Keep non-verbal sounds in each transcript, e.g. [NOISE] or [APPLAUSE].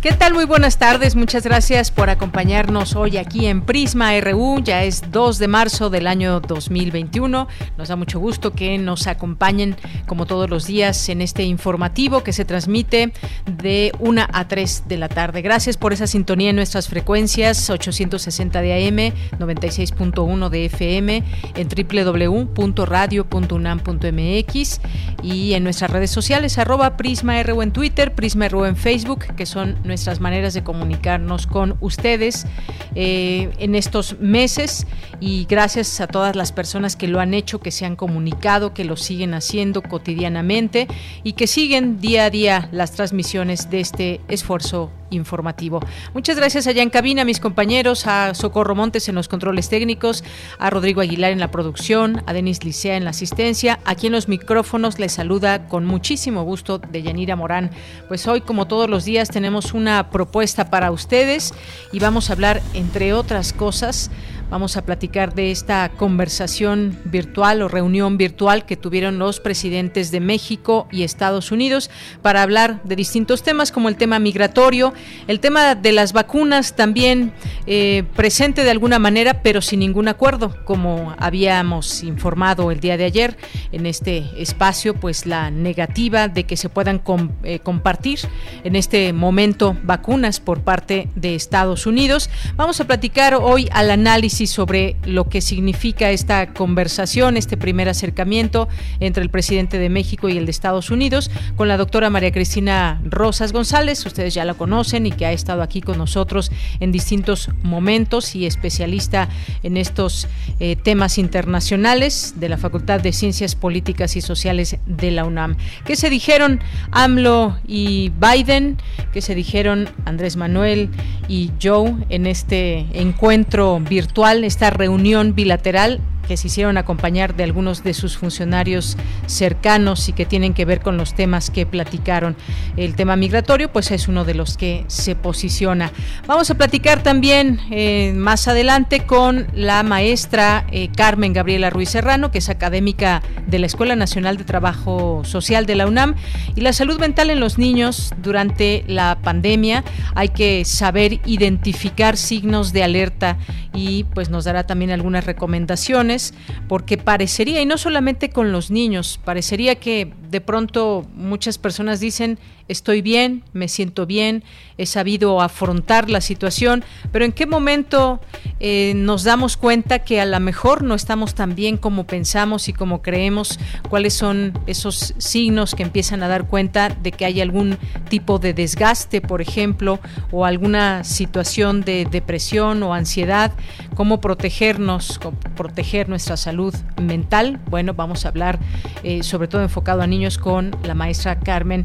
¿Qué tal? Muy buenas tardes. Muchas gracias por acompañarnos hoy aquí en Prisma RU. Ya es 2 de marzo del año 2021. Nos da mucho gusto que nos acompañen como todos los días en este informativo que se transmite de 1 a 3 de la tarde. Gracias por esa sintonía en nuestras frecuencias 860 de AM, 96.1 de FM, en www.radio.unam.mx y en nuestras redes sociales arroba Prisma RU en Twitter, Prisma RU en Facebook, que son nuestras maneras de comunicarnos con ustedes eh, en estos meses. Y gracias a todas las personas que lo han hecho, que se han comunicado, que lo siguen haciendo cotidianamente y que siguen día a día las transmisiones de este esfuerzo informativo. Muchas gracias allá en cabina a mis compañeros, a Socorro Montes en los controles técnicos, a Rodrigo Aguilar en la producción, a Denis Licea en la asistencia. Aquí en los micrófonos les saluda con muchísimo gusto de Yanira Morán. Pues hoy, como todos los días, tenemos una propuesta para ustedes y vamos a hablar, entre otras cosas, Vamos a platicar de esta conversación virtual o reunión virtual que tuvieron los presidentes de México y Estados Unidos para hablar de distintos temas como el tema migratorio, el tema de las vacunas también eh, presente de alguna manera pero sin ningún acuerdo, como habíamos informado el día de ayer en este espacio, pues la negativa de que se puedan eh, compartir en este momento vacunas por parte de Estados Unidos. Vamos a platicar hoy al análisis sobre lo que significa esta conversación, este primer acercamiento entre el presidente de México y el de Estados Unidos con la doctora María Cristina Rosas González, ustedes ya la conocen y que ha estado aquí con nosotros en distintos momentos y especialista en estos eh, temas internacionales de la Facultad de Ciencias Políticas y Sociales de la UNAM. ¿Qué se dijeron AMLO y Biden? ¿Qué se dijeron Andrés Manuel y Joe en este encuentro virtual? Esta reunión bilateral que se hicieron acompañar de algunos de sus funcionarios cercanos y que tienen que ver con los temas que platicaron. El tema migratorio, pues es uno de los que se posiciona. Vamos a platicar también eh, más adelante con la maestra eh, Carmen Gabriela Ruiz Serrano, que es académica de la Escuela Nacional de Trabajo Social de la UNAM. Y la salud mental en los niños durante la pandemia. Hay que saber identificar signos de alerta y pues nos dará también algunas recomendaciones porque parecería, y no solamente con los niños, parecería que de pronto muchas personas dicen, estoy bien, me siento bien, he sabido afrontar la situación, pero ¿en qué momento eh, nos damos cuenta que a lo mejor no estamos tan bien como pensamos y como creemos? ¿Cuáles son esos signos que empiezan a dar cuenta de que hay algún tipo de desgaste, por ejemplo, o alguna situación de depresión o ansiedad? ¿Cómo protegernos, cómo proteger nuestra salud mental? Bueno, vamos a hablar eh, sobre todo enfocado a niños con la maestra Carmen.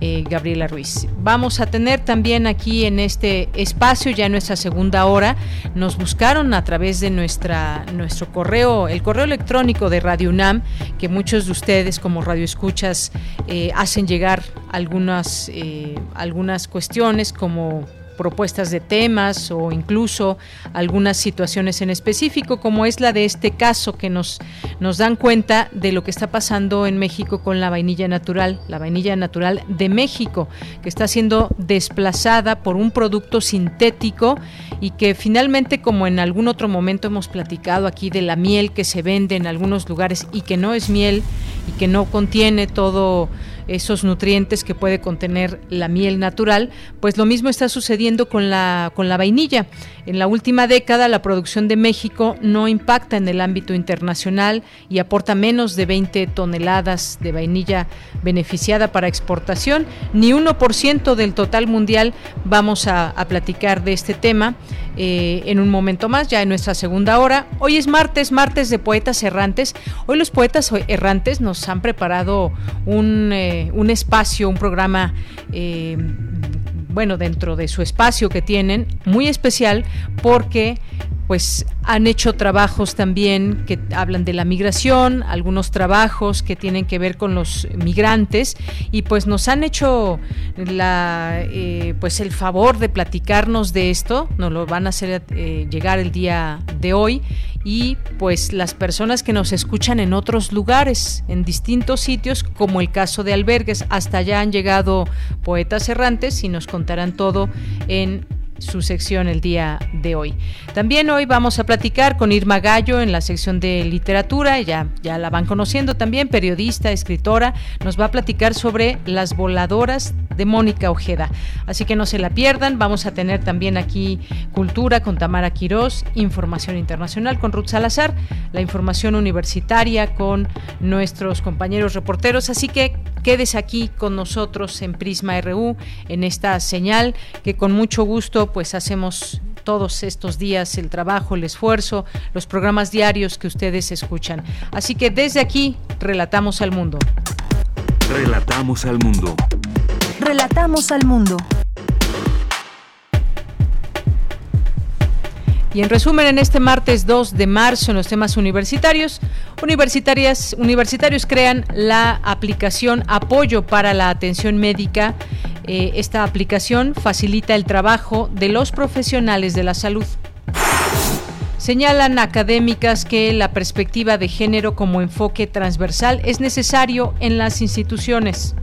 Eh, Gabriela Ruiz. Vamos a tener también aquí en este espacio, ya en nuestra segunda hora, nos buscaron a través de nuestra, nuestro correo, el correo electrónico de Radio UNAM, que muchos de ustedes como radioescuchas eh, hacen llegar algunas, eh, algunas cuestiones como propuestas de temas o incluso algunas situaciones en específico, como es la de este caso que nos, nos dan cuenta de lo que está pasando en México con la vainilla natural, la vainilla natural de México, que está siendo desplazada por un producto sintético y que finalmente, como en algún otro momento hemos platicado aquí de la miel que se vende en algunos lugares y que no es miel y que no contiene todo esos nutrientes que puede contener la miel natural, pues lo mismo está sucediendo con la, con la vainilla. En la última década, la producción de México no impacta en el ámbito internacional y aporta menos de 20 toneladas de vainilla beneficiada para exportación, ni 1% del total mundial. Vamos a, platicar de este tema eh, en un momento más, ya en nuestra segunda hora. Hoy es martes, martes de poetas errantes. Hoy los poetas errantes nos han preparado un, eh, un espacio, un programa eh, bueno, dentro de su espacio que tienen, muy especial porque pues han hecho trabajos también que hablan de la migración, algunos trabajos que tienen que ver con los migrantes y pues nos han hecho la, eh, pues el favor de platicarnos de esto, nos lo van a hacer eh, llegar el día de hoy. Y pues las personas que nos escuchan en otros lugares, en distintos sitios, como el caso de albergues, hasta allá han llegado poetas errantes y nos contarán todo en su sección el día de hoy. También hoy vamos a platicar con Irma Gallo en la sección de literatura, ya, ya la van conociendo también, periodista, escritora, nos va a platicar sobre las voladoras de Mónica Ojeda. Así que no se la pierdan, vamos a tener también aquí cultura con Tamara Quirós, información internacional con Ruth Salazar, la información universitaria con nuestros compañeros reporteros, así que quédese aquí con nosotros en Prisma RU, en esta señal que con mucho gusto pues hacemos todos estos días el trabajo, el esfuerzo, los programas diarios que ustedes escuchan. Así que desde aquí relatamos al mundo. Relatamos al mundo. Relatamos al mundo. Y en resumen, en este martes 2 de marzo, en los temas universitarios, universitarias, universitarios crean la aplicación Apoyo para la Atención Médica. Eh, esta aplicación facilita el trabajo de los profesionales de la salud. Señalan académicas que la perspectiva de género como enfoque transversal es necesario en las instituciones.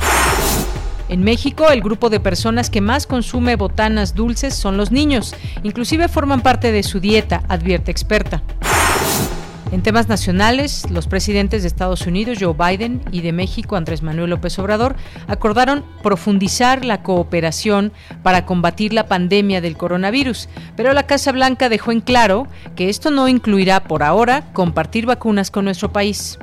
En México, el grupo de personas que más consume botanas dulces son los niños. Inclusive forman parte de su dieta, advierte experta. En temas nacionales, los presidentes de Estados Unidos, Joe Biden, y de México, Andrés Manuel López Obrador, acordaron profundizar la cooperación para combatir la pandemia del coronavirus. Pero la Casa Blanca dejó en claro que esto no incluirá por ahora compartir vacunas con nuestro país.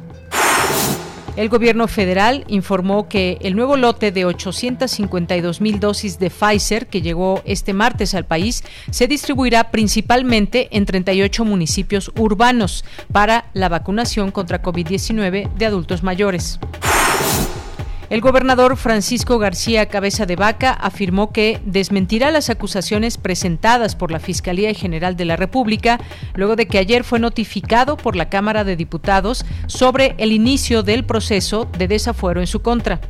El gobierno federal informó que el nuevo lote de 852 mil dosis de Pfizer que llegó este martes al país se distribuirá principalmente en 38 municipios urbanos para la vacunación contra COVID-19 de adultos mayores. El gobernador Francisco García Cabeza de Vaca afirmó que desmentirá las acusaciones presentadas por la Fiscalía General de la República luego de que ayer fue notificado por la Cámara de Diputados sobre el inicio del proceso de desafuero en su contra.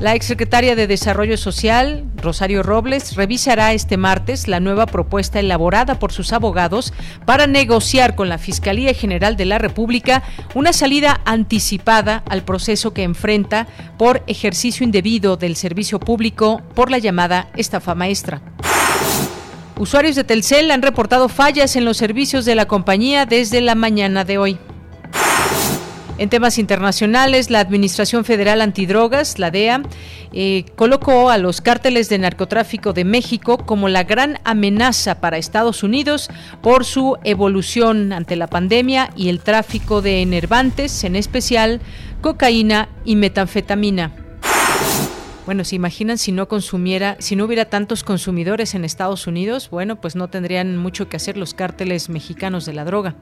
La exsecretaria de Desarrollo Social, Rosario Robles, revisará este martes la nueva propuesta elaborada por sus abogados para negociar con la Fiscalía General de la República una salida anticipada al proceso que enfrenta por ejercicio indebido del servicio público por la llamada estafa maestra. Usuarios de Telcel han reportado fallas en los servicios de la compañía desde la mañana de hoy. En temas internacionales, la Administración Federal Antidrogas, la DEA, eh, colocó a los cárteles de narcotráfico de México como la gran amenaza para Estados Unidos por su evolución ante la pandemia y el tráfico de enervantes, en especial cocaína y metanfetamina. Bueno, ¿se imaginan si no consumiera, si no hubiera tantos consumidores en Estados Unidos? Bueno, pues no tendrían mucho que hacer los cárteles mexicanos de la droga.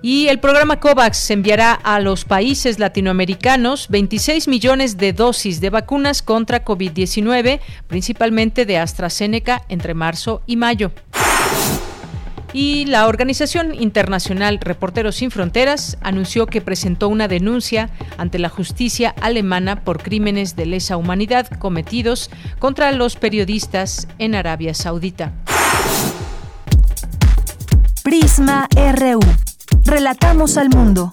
Y el programa COVAX enviará a los países latinoamericanos 26 millones de dosis de vacunas contra COVID-19, principalmente de AstraZeneca, entre marzo y mayo. Y la Organización Internacional Reporteros Sin Fronteras anunció que presentó una denuncia ante la justicia alemana por crímenes de lesa humanidad cometidos contra los periodistas en Arabia Saudita. Prisma RU. Relatamos al mundo.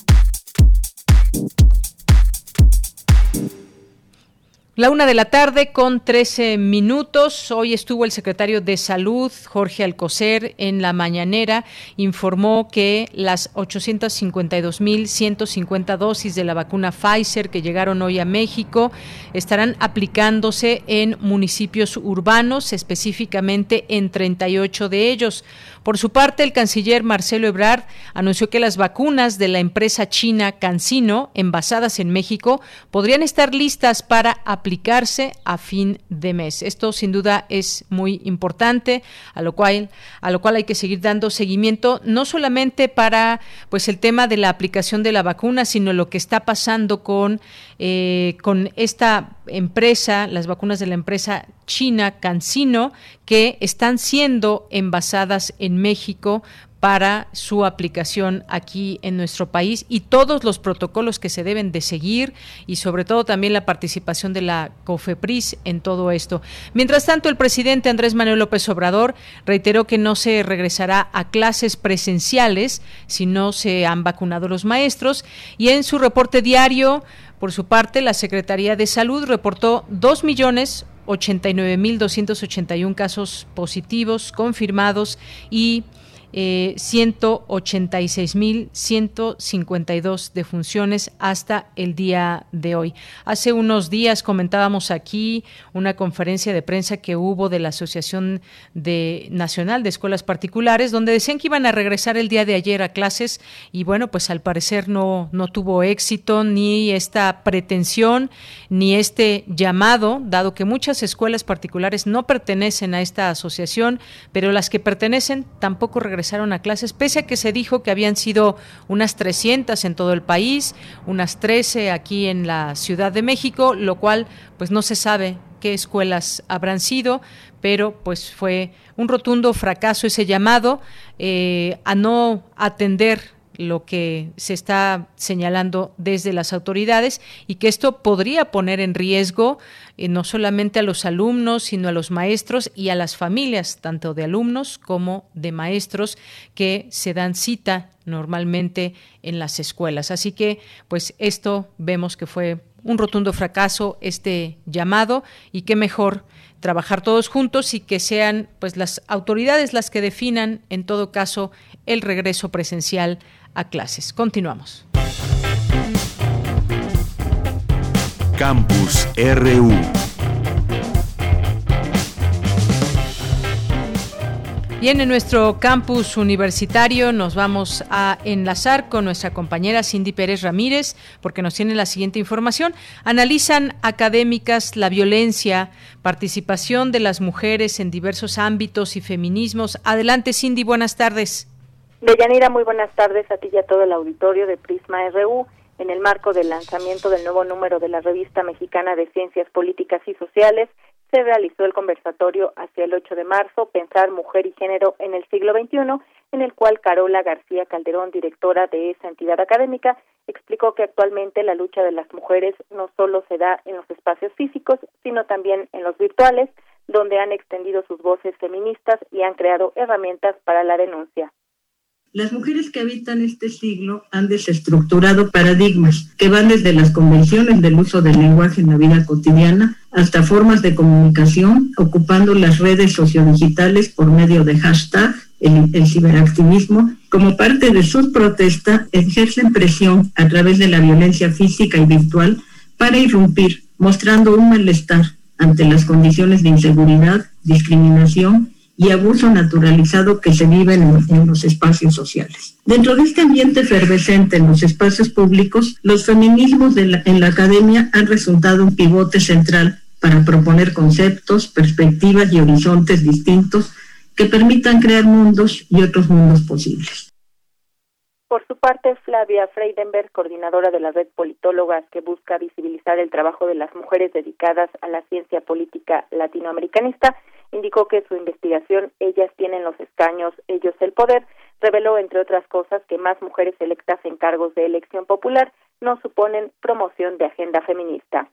La una de la tarde con 13 minutos. Hoy estuvo el secretario de Salud, Jorge Alcocer, en la mañanera. Informó que las 852.150 dosis de la vacuna Pfizer que llegaron hoy a México estarán aplicándose en municipios urbanos, específicamente en 38 de ellos. Por su parte, el canciller Marcelo Ebrard anunció que las vacunas de la empresa china CanSino, envasadas en México, podrían estar listas para aplicarse a fin de mes. Esto sin duda es muy importante, a lo cual, a lo cual hay que seguir dando seguimiento, no solamente para pues el tema de la aplicación de la vacuna, sino lo que está pasando con, eh, con esta empresa, las vacunas de la empresa china CanSino, que están siendo envasadas en México para su aplicación aquí en nuestro país y todos los protocolos que se deben de seguir y sobre todo también la participación de la COFEPRIS en todo esto. Mientras tanto, el presidente Andrés Manuel López Obrador reiteró que no se regresará a clases presenciales si no se han vacunado los maestros y en su reporte diario por su parte, la Secretaría de Salud reportó 2.089.281 casos positivos confirmados y eh, 186.152 defunciones hasta el día de hoy. Hace unos días comentábamos aquí una conferencia de prensa que hubo de la Asociación de Nacional de Escuelas Particulares, donde decían que iban a regresar el día de ayer a clases y bueno, pues al parecer no, no tuvo éxito ni esta pretensión ni este llamado, dado que muchas escuelas particulares no pertenecen a esta asociación, pero las que pertenecen tampoco regresaron a clases, pese a que se dijo que habían sido unas 300 en todo el país, unas 13 aquí en la Ciudad de México, lo cual pues no se sabe qué escuelas habrán sido, pero pues fue un rotundo fracaso ese llamado eh, a no atender lo que se está señalando desde las autoridades y que esto podría poner en riesgo eh, no solamente a los alumnos, sino a los maestros y a las familias, tanto de alumnos como de maestros que se dan cita normalmente en las escuelas. Así que, pues esto vemos que fue un rotundo fracaso este llamado y qué mejor trabajar todos juntos y que sean pues las autoridades las que definan en todo caso el regreso presencial a clases. Continuamos. Campus RU. Bien, en nuestro campus universitario nos vamos a enlazar con nuestra compañera Cindy Pérez Ramírez porque nos tiene la siguiente información. Analizan académicas la violencia, participación de las mujeres en diversos ámbitos y feminismos. Adelante, Cindy, buenas tardes. Deyanira, muy buenas tardes a ti y a todo el auditorio de Prisma RU. En el marco del lanzamiento del nuevo número de la revista mexicana de Ciencias Políticas y Sociales, se realizó el conversatorio hacia el 8 de marzo, Pensar Mujer y Género en el siglo XXI, en el cual Carola García Calderón, directora de esa entidad académica, explicó que actualmente la lucha de las mujeres no solo se da en los espacios físicos, sino también en los virtuales, donde han extendido sus voces feministas y han creado herramientas para la denuncia. Las mujeres que habitan este siglo han desestructurado paradigmas que van desde las convenciones del uso del lenguaje en la vida cotidiana hasta formas de comunicación, ocupando las redes sociodigitales por medio de hashtag, el, el, ciberactivismo, como parte de su protesta, ejercen presión a través de la violencia física y virtual para irrumpir, mostrando un malestar ante las condiciones de inseguridad, discriminación y abuso naturalizado que se vive en, los espacios sociales. Dentro de este ambiente efervescente en los espacios públicos, los feminismos en la academia han resultado un pivote central para proponer conceptos, perspectivas y horizontes distintos que permitan crear mundos y otros mundos posibles. Por su parte, Flavia Freidenberg, coordinadora de la red Politólogas que busca visibilizar el trabajo de las mujeres dedicadas a la ciencia política latinoamericanista, indicó que su investigación Ellas tienen los escaños, ellos el poder, reveló, entre otras cosas, que más mujeres electas en cargos de elección popular no suponen promoción de agenda feminista.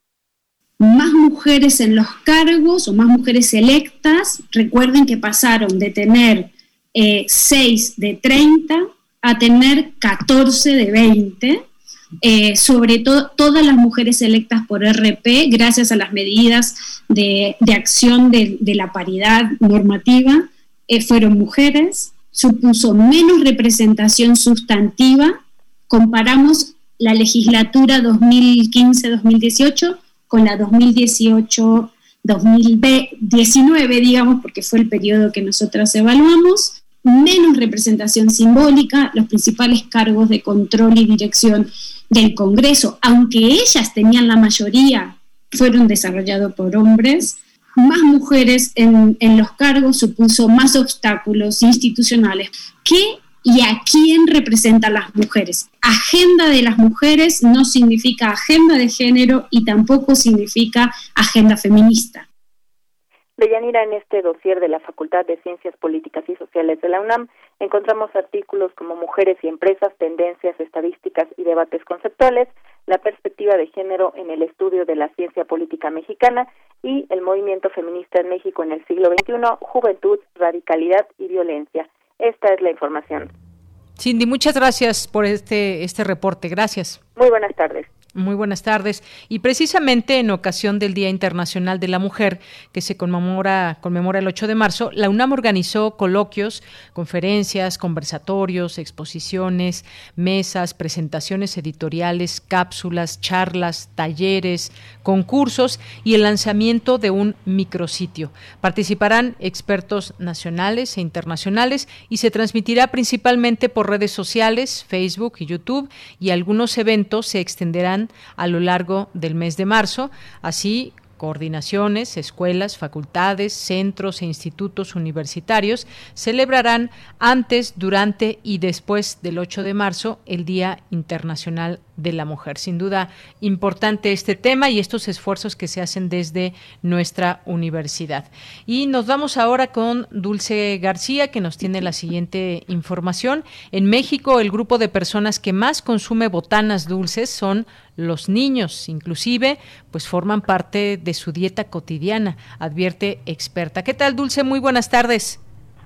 Más mujeres en los cargos o más mujeres electas, recuerden que pasaron de tener eh, 6 de 30 a tener 14 de 20, eh, sobre todo todas las mujeres electas por RP, gracias a las medidas de, acción de, la paridad normativa, eh, fueron mujeres, supuso menos representación sustantiva. Comparamos la legislatura 2015-2018 con la 2018-2019, digamos, porque fue el periodo que nosotras evaluamos, menos representación simbólica, los principales cargos de control y dirección del Congreso, aunque ellas tenían la mayoría, fueron desarrollados por hombres, más mujeres en, los cargos supuso más obstáculos institucionales. ¿Qué y a quién representan las mujeres. Agenda de las mujeres no significa agenda de género y tampoco significa agenda feminista. Deyanira, en este dossier de la Facultad de Ciencias Políticas y Sociales de la UNAM encontramos artículos como Mujeres y Empresas, Tendencias, Estadísticas y Debates Conceptuales, la perspectiva de género en el estudio de la ciencia política mexicana y el movimiento feminista en México en el siglo XXI, Juventud, Radicalidad y Violencia. Esta es la información. Cindy, muchas gracias por este, este reporte. Gracias. Muy buenas tardes. Muy buenas tardes. Y precisamente en ocasión del Día Internacional de la Mujer, que se conmemora, conmemora el 8 de marzo, la UNAM organizó coloquios, conferencias, conversatorios, exposiciones, mesas, presentaciones editoriales, cápsulas, charlas, talleres, concursos y el lanzamiento de un micrositio. Participarán expertos nacionales e internacionales y se transmitirá principalmente por redes sociales, Facebook y YouTube, y algunos eventos se extenderán a lo largo del mes de marzo, así coordinaciones, escuelas, facultades, centros e institutos universitarios celebrarán antes, durante y después del 8 de marzo el Día Internacional de la Mujer. Sin duda, importante este tema y estos esfuerzos que se hacen desde nuestra universidad. Y nos vamos ahora con Dulce García, que nos tiene la siguiente información. En México, el grupo de personas que más consume botanas dulces son los niños, inclusive, pues forman parte de su dieta cotidiana, advierte experta. ¿Qué tal, Dulce? Muy buenas tardes.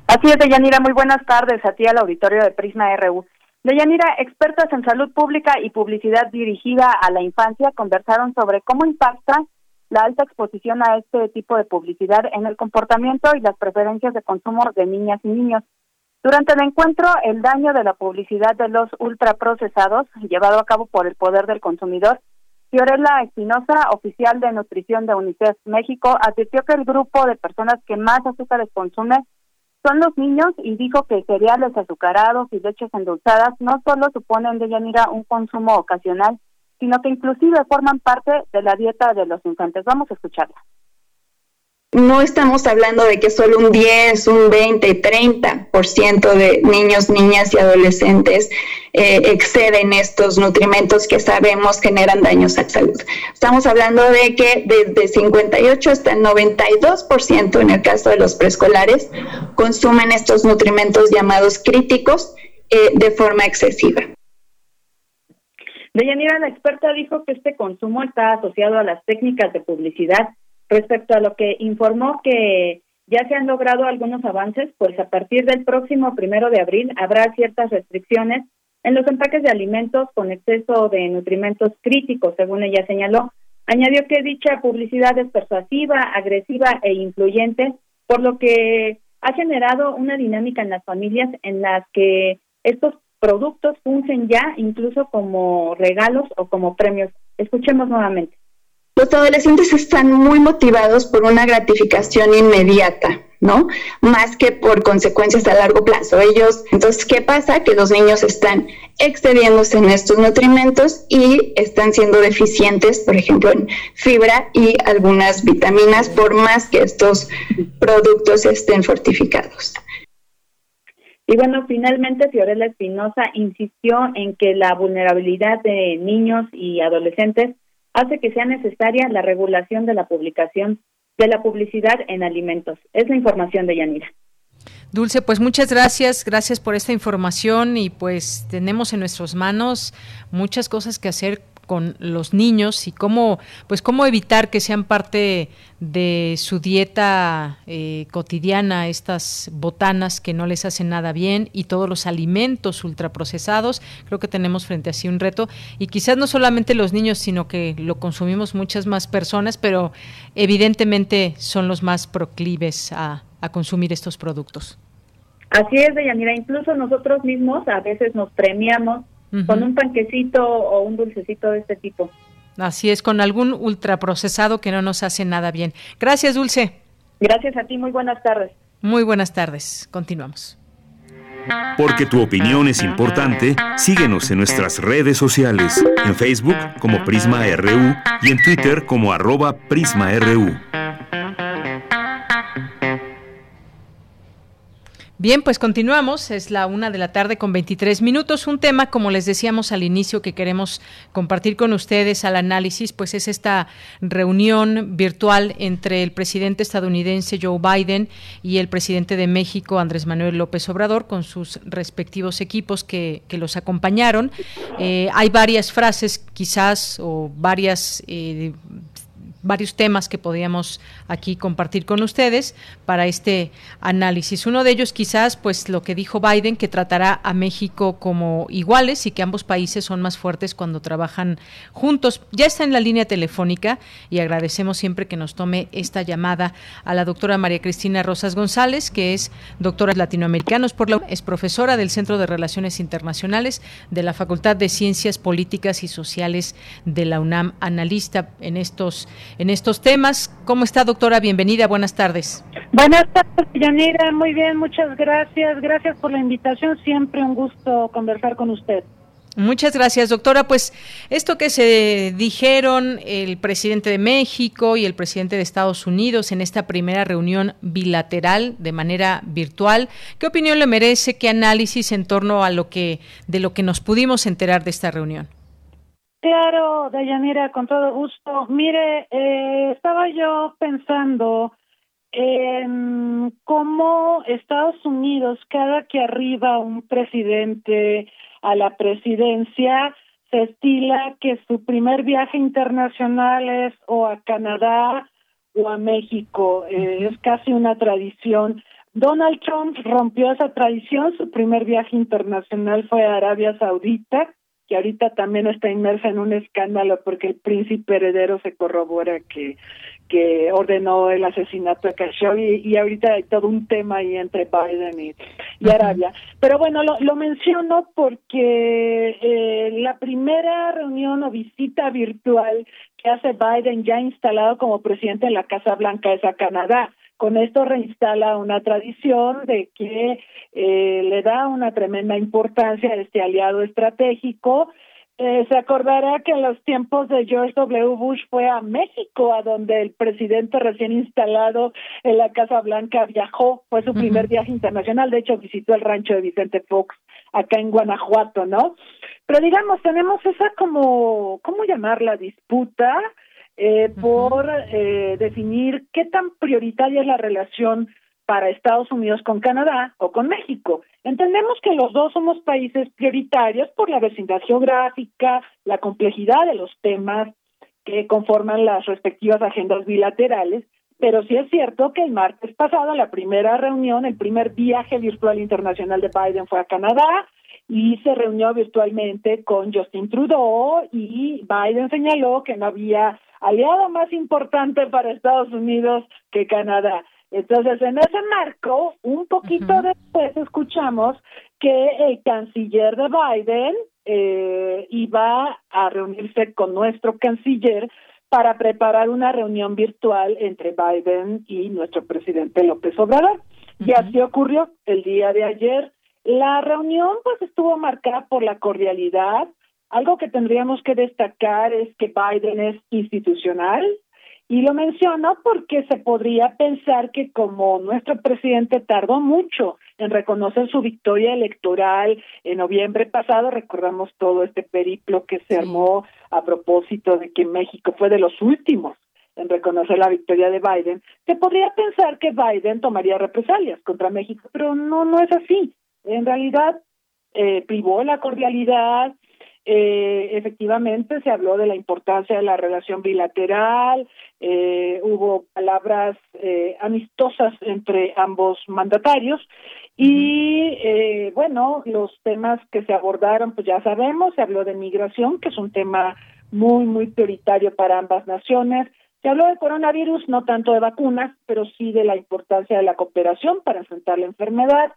Así es, Deyanira, muy buenas tardes a ti al auditorio de Prisma RU. Deyanira, expertas en salud pública y publicidad dirigida a la infancia conversaron sobre cómo impacta la alta exposición a este tipo de publicidad en el comportamiento y las preferencias de consumo de niñas y niños. Durante el encuentro, el daño de la publicidad de los ultraprocesados, llevado a cabo por el poder del consumidor, Fiorella Espinosa, oficial de nutrición de UNICEF México, advirtió que el grupo de personas que más azúcares consume son los niños y dijo que cereales azucarados y leches endulzadas no solo suponen de Yanira un consumo ocasional, sino que inclusive forman parte de la dieta de los infantes. Vamos a escucharla no estamos hablando de que solo un 10, un 20, 30% de niños, niñas y adolescentes eh, exceden estos nutrimentos que sabemos generan daños a la salud. Estamos hablando de que desde 58 hasta el 92% en el caso de los preescolares consumen estos nutrimentos llamados críticos eh, de forma excesiva. Deyanira, la experta dijo que este consumo está asociado a las técnicas de publicidad Respecto a lo que informó que ya se han logrado algunos avances, pues a partir del próximo primero de abril habrá ciertas restricciones en los empaques de alimentos con exceso de nutrimentos críticos, según ella señaló. Añadió que dicha publicidad es persuasiva, agresiva e influyente, por lo que ha generado una dinámica en las familias en las que estos productos fungen ya incluso como regalos o como premios. Escuchemos nuevamente. Los adolescentes están muy motivados por una gratificación inmediata, ¿no? Más que por consecuencias a largo plazo. Ellos, entonces, ¿qué pasa? Que los niños están excediéndose en estos nutrimentos y están siendo deficientes, por ejemplo, en fibra y algunas vitaminas, por más que estos productos estén fortificados. Y bueno, finalmente Fiorella Espinosa insistió en que la vulnerabilidad de niños y adolescentes hace que sea necesaria la regulación de la publicación de la publicidad en alimentos. Es la información de Yanira. Dulce, pues muchas gracias, gracias por esta información y pues tenemos en nuestras manos muchas cosas que hacer con los niños y cómo, pues cómo evitar que sean parte de su dieta eh, cotidiana estas botanas que no les hacen nada bien y todos los alimentos ultraprocesados. Creo que tenemos frente a sí un reto y quizás no solamente los niños, sino que lo consumimos muchas más personas, pero evidentemente son los más proclives a, a consumir estos productos. Así es, Deyanira. Incluso nosotros mismos a veces nos premiamos con un panquecito o un dulcecito de este tipo. Así es, con algún ultraprocesado que no nos hace nada bien. Gracias, Dulce. Gracias a ti, muy buenas tardes. Muy buenas tardes. Continuamos. Porque tu opinión es importante, síguenos en nuestras redes sociales, en Facebook como Prisma RU y en Twitter como arroba PrismaRU. Bien, pues continuamos. Es la una de la tarde con 23 minutos. Un tema, como les decíamos al inicio, que queremos compartir con ustedes al análisis, pues es esta reunión virtual entre el presidente estadounidense Joe Biden y el presidente de México, Andrés Manuel López Obrador, con sus respectivos equipos que, los acompañaron. Eh, hay varias frases, quizás, o varias eh, varios temas que podíamos aquí compartir con ustedes para este análisis. Uno de ellos quizás pues lo que dijo Biden que tratará a México como iguales y que ambos países son más fuertes cuando trabajan juntos. Ya está en la línea telefónica y agradecemos siempre que nos tome esta llamada a la doctora María Cristina Rosas González, que es doctora latinoamericanos por la es profesora del Centro de Relaciones Internacionales de la Facultad de Ciencias Políticas y Sociales de la UNAM, analista en estos en estos temas. ¿Cómo está, doctora? Bienvenida, buenas tardes. Buenas tardes, Yanira. Muy bien, muchas gracias. Gracias por la invitación. Siempre un gusto conversar con usted. Muchas gracias, doctora. Pues esto que se dijeron el presidente de México y el presidente de Estados Unidos en esta primera reunión bilateral de manera virtual, ¿qué opinión le merece? ¿Qué análisis en torno a lo que de lo que nos pudimos enterar de esta reunión? Claro, Dayanira, con todo gusto. Mire, eh, estaba yo pensando en cómo Estados Unidos, cada que arriba un presidente a la presidencia, se estila que su primer viaje internacional es o a Canadá o a México. Eh, es casi una tradición. Donald Trump rompió esa tradición. Su primer viaje internacional fue a Arabia Saudita que ahorita también está inmersa en un escándalo porque el príncipe heredero se corrobora que que ordenó el asesinato de Khashoggi y, ahorita hay todo un tema ahí entre Biden y, Arabia. Pero bueno, lo, lo menciono porque eh, la primera reunión o visita virtual que hace Biden ya instalado como presidente en la Casa Blanca es a Canadá. Con esto reinstala una tradición de que eh, le da una tremenda importancia a este aliado estratégico. Eh, se acordará que en los tiempos de George W. Bush fue a México, a donde el presidente recién instalado en la Casa Blanca viajó, fue su primer viaje internacional, de hecho visitó el rancho de Vicente Fox acá en Guanajuato, ¿no? Pero digamos, tenemos esa como, ¿cómo llamarla? Disputa eh, por eh, definir qué tan prioritaria es la relación para Estados Unidos con Canadá o con México. Entendemos que los dos somos países prioritarios por la vecindad geográfica, la complejidad de los temas que conforman las respectivas agendas bilaterales, pero sí es cierto que el martes pasado la primera reunión, el primer viaje virtual internacional de Biden fue a Canadá y se reunió virtualmente con Justin Trudeau y Biden señaló que no había aliado más importante para Estados Unidos que Canadá. Entonces, en ese marco, un poquito después escuchamos que el canciller de Biden eh, iba a reunirse con nuestro canciller para preparar una reunión virtual entre Biden y nuestro presidente López Obrador. Y así ocurrió el día de ayer. La reunión pues estuvo marcada por la cordialidad, algo que tendríamos que destacar es que Biden es institucional y lo menciono porque se podría pensar que como nuestro presidente tardó mucho en reconocer su victoria electoral en noviembre pasado, recordamos todo este periplo que se armó a propósito de que México fue de los últimos en reconocer la victoria de Biden, se podría pensar que Biden tomaría represalias contra México, pero no, no es así. En realidad, eh, privó la cordialidad, eh, efectivamente se habló de la importancia de la relación bilateral, eh, hubo palabras eh, amistosas entre ambos mandatarios y eh, bueno, los temas que se abordaron, pues ya sabemos, se habló de migración, que es un tema muy, muy prioritario para ambas naciones. Se habló de coronavirus, no tanto de vacunas, pero sí de la importancia de la cooperación para enfrentar la enfermedad.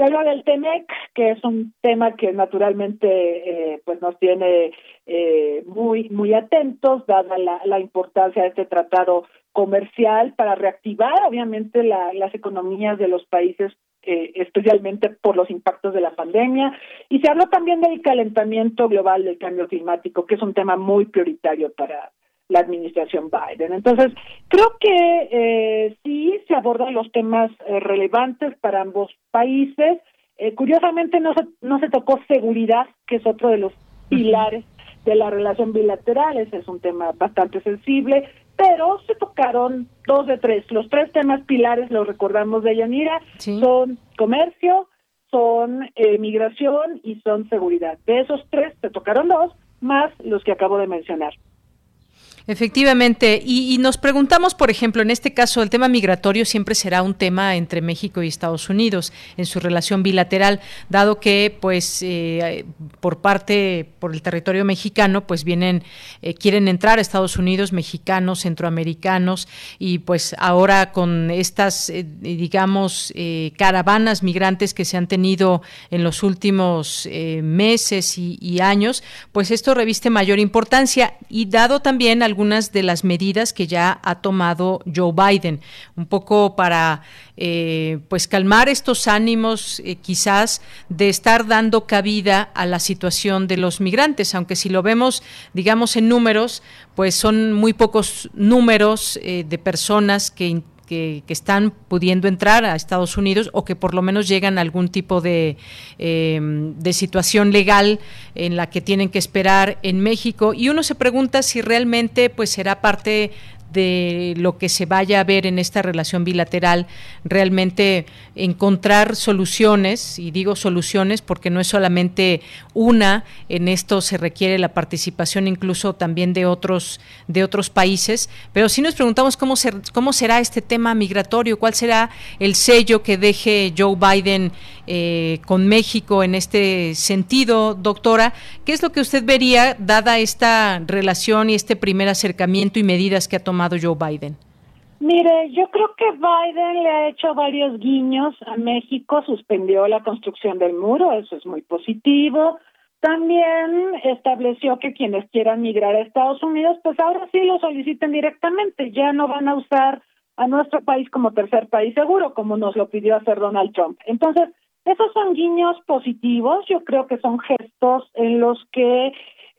Se habló del TEMEC, que es un tema que naturalmente eh, pues nos tiene eh, muy muy atentos, dada la, la importancia de este tratado comercial para reactivar obviamente la, las economías de los países eh, especialmente por los impactos de la pandemia. Y se habló también del calentamiento global del cambio climático, que es un tema muy prioritario para la administración Biden. Entonces, creo que eh, sí se abordan los temas eh, relevantes para ambos países. Eh, curiosamente, no se, no se tocó seguridad, que es otro de los pilares de la relación bilateral. Ese es un tema bastante sensible pero se tocaron dos de tres. Los tres temas pilares, los recordamos de Yanira, son comercio, son eh, migración y son seguridad. De esos tres se tocaron dos, más los que acabo de mencionar. Efectivamente, y, nos preguntamos, por ejemplo, en este caso, el tema migratorio siempre será un tema entre México y Estados Unidos en su relación bilateral, dado que, pues, eh, por parte, por el territorio mexicano, pues vienen, eh, quieren entrar a Estados Unidos mexicanos, centroamericanos, y pues ahora con estas, eh, digamos, caravanas migrantes que se han tenido en los últimos meses y, y años, pues esto reviste mayor importancia. Y dado también algunas de las medidas que ya ha tomado Joe Biden, un poco para eh, pues calmar estos ánimos eh, quizás de estar dando cabida a la situación de los migrantes, aunque si lo vemos, digamos, en números, pues son muy pocos números eh, de personas que que, están pudiendo entrar a Estados Unidos o que por lo menos llegan a algún tipo de, em, de situación legal en la que tienen que esperar en México. Y uno se pregunta si realmente pues será parte de lo que se vaya a ver en esta relación bilateral, realmente encontrar soluciones, y digo soluciones porque no es solamente una, en esto se requiere la participación incluso también de otros, de otros países, pero si nos preguntamos cómo, cómo será este tema migratorio, cuál será el sello que deje Joe Biden eh, con México en este sentido, doctora, ¿qué es lo que usted vería dada esta relación y este primer acercamiento y medidas que ha tomado Joe Biden? Mire, yo creo que Biden le ha hecho varios guiños a México, suspendió la construcción del muro, eso es muy positivo. También estableció que quienes quieran migrar a Estados Unidos, pues ahora sí lo soliciten directamente, ya no van a usar a nuestro país como tercer país seguro, como nos lo pidió hacer Donald Trump. Entonces, esos son guiños positivos, yo creo que son gestos en los que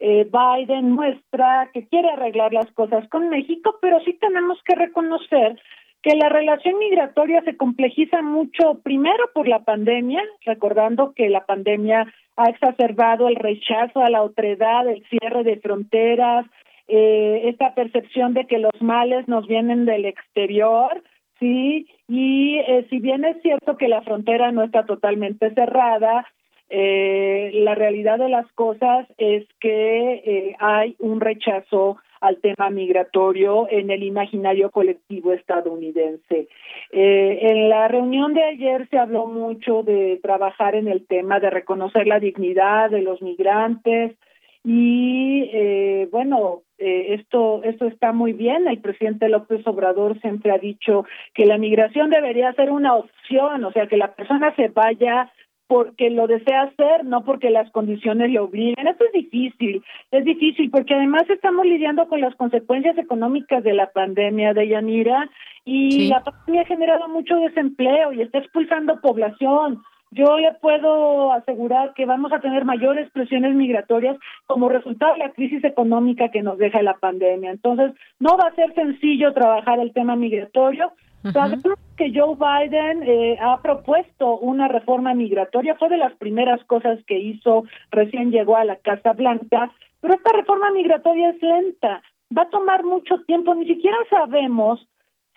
eh, Biden muestra que quiere arreglar las cosas con México, pero sí tenemos que reconocer que la relación migratoria se complejiza mucho, primero por la pandemia, recordando que la pandemia ha exacerbado el rechazo a la otredad, el cierre de fronteras, eh, esta percepción de que los males nos vienen del exterior, sí, y eh, si bien es cierto que la frontera no está totalmente cerrada, eh, la realidad de las cosas es que eh, hay un rechazo al tema migratorio en el imaginario colectivo estadounidense. Eh, en la reunión de ayer se habló mucho de trabajar en el tema de reconocer la dignidad de los migrantes y eh, bueno, eh, esto esto está muy bien. El presidente López Obrador siempre ha dicho que la migración debería ser una opción, o sea, que la persona se vaya porque lo desea hacer, no porque las condiciones le obliguen. Esto es difícil, es difícil porque además estamos lidiando con las consecuencias económicas de la pandemia de Yanira y la pandemia ha generado mucho desempleo y está expulsando población. Yo ya puedo asegurar que vamos a tener mayores presiones migratorias como resultado de la crisis económica que nos deja la pandemia. Entonces, no va a ser sencillo trabajar el tema migratorio, Sabemos que Joe Biden eh, ha propuesto una reforma migratoria, fue de las primeras cosas que hizo. Recién llegó a la Casa Blanca, pero esta reforma migratoria es lenta, va a tomar mucho tiempo, ni siquiera sabemos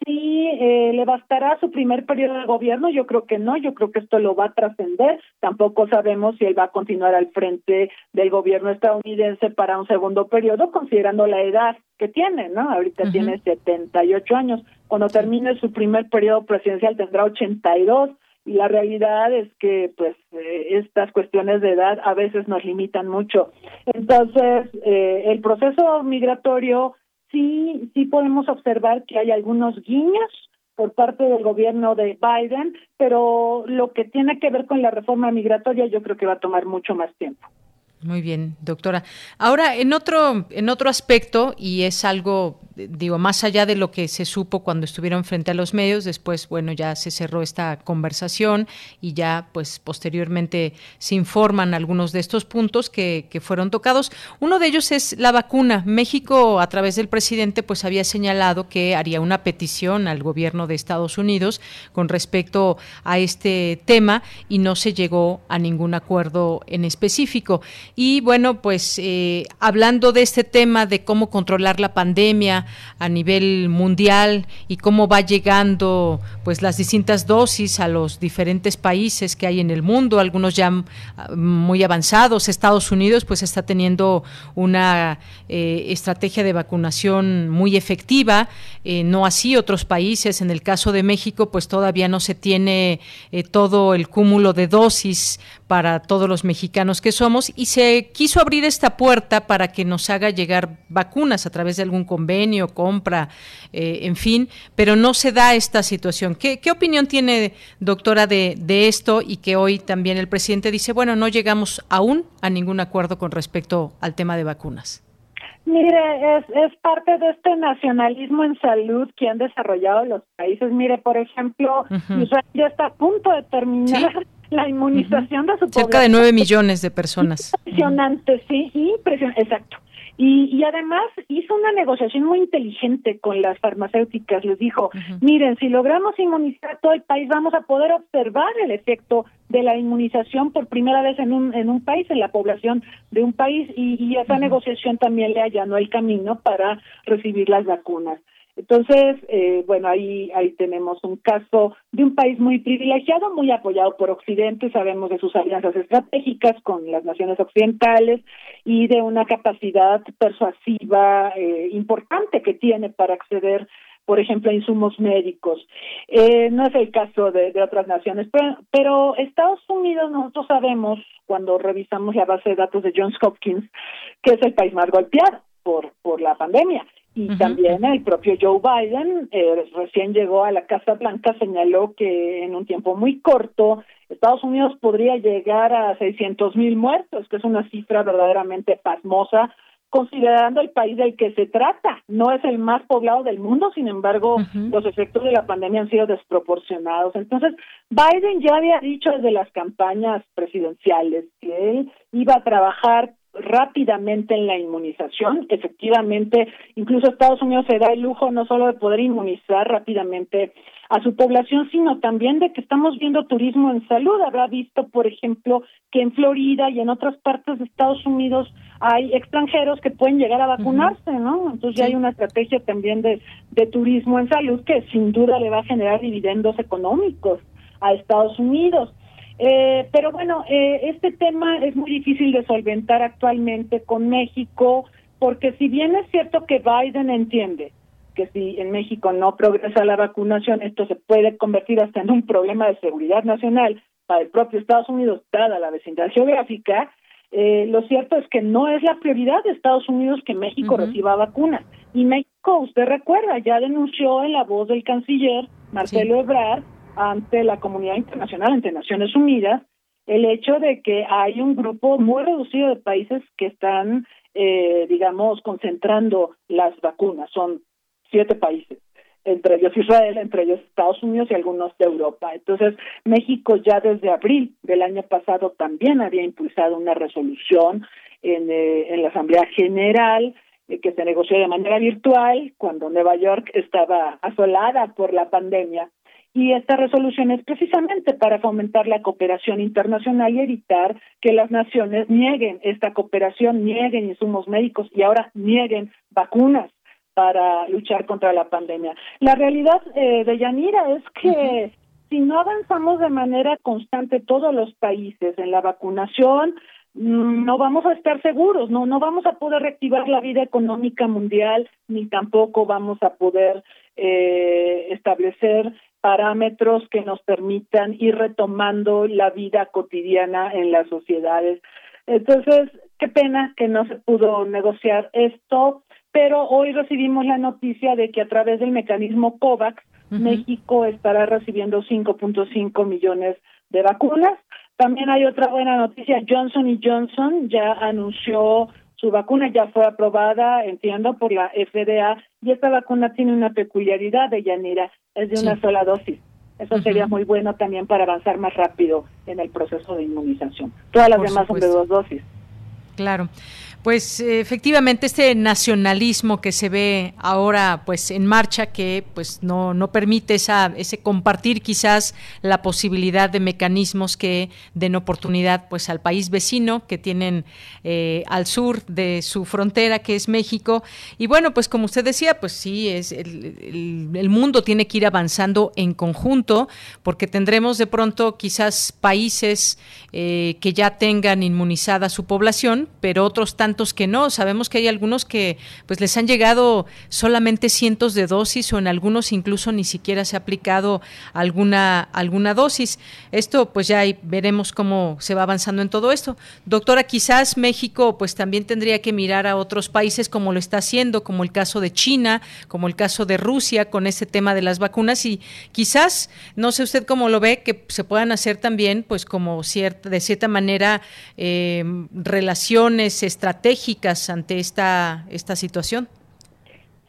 si eh, le bastará su primer periodo de gobierno, yo creo que no, yo creo que esto lo va a trascender, tampoco sabemos si él va a continuar al frente del gobierno estadounidense para un segundo periodo, considerando la edad que tiene, ¿no? Ahorita tiene 78 años, cuando termine su primer periodo presidencial tendrá 82 y la realidad es que pues eh, estas cuestiones de edad a veces nos limitan mucho. Entonces, eh, el proceso migratorio sí, sí podemos observar que hay algunos guiños por parte del gobierno de Biden, pero lo que tiene que ver con la reforma migratoria yo creo que va a tomar mucho más tiempo. Muy bien, doctora. Ahora, en otro, en otro aspecto, y es algo, digo, más allá de lo que se supo cuando estuvieron frente a los medios, después, bueno, ya se cerró esta conversación y ya, pues, posteriormente se informan algunos de estos puntos que, que fueron tocados. Uno de ellos es la vacuna. México, a través del presidente, pues había señalado que haría una petición al gobierno de Estados Unidos con respecto a este tema y no se llegó a ningún acuerdo en específico. Y bueno, pues eh, hablando de este tema de cómo controlar la pandemia a nivel mundial y cómo va llegando pues las distintas dosis a los diferentes países que hay en el mundo, algunos ya muy avanzados, Estados Unidos pues está teniendo una eh, estrategia de vacunación muy efectiva, eh, no así otros países, en el caso de México pues todavía no se tiene todo el cúmulo de dosis para todos los mexicanos que somos y se quiso abrir esta puerta para que nos haga llegar vacunas a través de algún convenio, compra, eh, en fin, pero no se da esta situación. ¿Qué, qué opinión tiene, doctora, de, de esto y que hoy también el presidente dice, bueno, no llegamos aún a ningún acuerdo con respecto al tema de vacunas? Mire, es, es parte de este nacionalismo en salud que han desarrollado los países. Mire, por ejemplo, Israel ya está a punto de terminar la inmunización de su población. Cerca de nueve millones de personas. Impresionante, sí, impresionante, exacto. Y, y además hizo una negociación muy inteligente con las farmacéuticas. Les dijo, miren, si logramos inmunizar a todo el país, vamos a poder observar el efecto de la inmunización por primera vez en un, en un país, en la población de un país, y, y esa negociación también le allanó el camino para recibir las vacunas. Entonces, eh, bueno, ahí, ahí tenemos un caso de un país muy privilegiado, muy apoyado por Occidente, sabemos de sus alianzas estratégicas con las naciones occidentales y de una capacidad persuasiva eh, importante que tiene para acceder por ejemplo, a insumos médicos. Eh, no es el caso de, de otras naciones, pero, pero, Estados Unidos, nosotros sabemos, cuando revisamos la base de datos de Johns Hopkins, que es el país más golpeado por, por la pandemia. Y también el propio Joe Biden, eh, recién llegó a la Casa Blanca, señaló que en un tiempo muy corto Estados Unidos podría llegar a 600 mil muertos, que es una cifra verdaderamente pasmosa, considerando el país del que se trata. No es el más poblado del mundo, sin embargo, los efectos de la pandemia han sido desproporcionados. Entonces, Biden ya había dicho desde las campañas presidenciales que él iba a trabajar rápidamente en la inmunización. Efectivamente, incluso Estados Unidos se da el lujo no solo de poder inmunizar rápidamente a su población, sino también de que estamos viendo turismo en salud. Habrá visto, por ejemplo, que en Florida y en otras partes de Estados Unidos hay extranjeros que pueden llegar a vacunarse, ¿no? Entonces ya hay una estrategia también de, de turismo en salud que sin duda le va a generar dividendos económicos a Estados Unidos. Eh, pero bueno, eh, este tema es muy difícil de solventar actualmente con México, porque si bien es cierto que Biden entiende que si en México no progresa la vacunación, esto se puede convertir hasta en un problema de seguridad nacional para el propio Estados Unidos, dada la vecindad geográfica, eh, lo cierto es que no es la prioridad de Estados Unidos que México reciba vacunas. Y México, usted recuerda, ya denunció en la voz del canciller Marcelo Ebrard ante la comunidad internacional, ante Naciones Unidas, el hecho de que hay un grupo muy reducido de países que están, eh, digamos, concentrando las vacunas. Son siete países, entre ellos Israel, entre ellos Estados Unidos y algunos de Europa. Entonces, México ya desde abril del año pasado también había impulsado una resolución en, eh, en la Asamblea General eh, que se negoció de manera virtual cuando Nueva York estaba asolada por la pandemia y esta resolución es precisamente para fomentar la cooperación internacional y evitar que las naciones nieguen esta cooperación, nieguen insumos médicos y ahora nieguen vacunas para luchar contra la pandemia. La realidad eh, de Yanira es que si no avanzamos de manera constante todos los países en la vacunación, mm, no vamos a estar seguros, no no vamos a poder reactivar la vida económica mundial ni tampoco vamos a poder eh, establecer parámetros que nos permitan ir retomando la vida cotidiana en las sociedades. Entonces, qué pena que no se pudo negociar esto, pero hoy recibimos la noticia de que a través del mecanismo COVAX, México estará recibiendo 5.5 millones de vacunas. También hay otra buena noticia, Johnson y Johnson ya anunció su vacuna ya fue aprobada, entiendo, por la FDA y esta vacuna tiene una peculiaridad de Yanira, es de una sola dosis. Eso sería muy bueno también para avanzar más rápido en el proceso de inmunización. Todas las demás son de dos dosis. Claro. Pues efectivamente este nacionalismo que se ve ahora pues en marcha que pues no, no permite esa, ese compartir quizás la posibilidad de mecanismos que den oportunidad pues al país vecino que tienen eh, al sur de su frontera que es México. Y bueno pues como usted decía pues sí es el, el mundo tiene que ir avanzando en conjunto porque tendremos de pronto quizás países eh, que ya tengan inmunizada su población pero otros tantos que no. Sabemos que hay algunos que pues les han llegado solamente cientos de dosis o en algunos incluso ni siquiera se ha aplicado alguna alguna dosis. Esto pues ya veremos cómo se va avanzando en todo esto. Doctora, quizás México pues también tendría que mirar a otros países como lo está haciendo, como el caso de China, como el caso de Rusia con este tema de las vacunas y quizás no sé usted cómo lo ve que se puedan hacer también pues como cierta de cierta manera eh, relaciones estratégicas estratégicas ante esta, esta situación.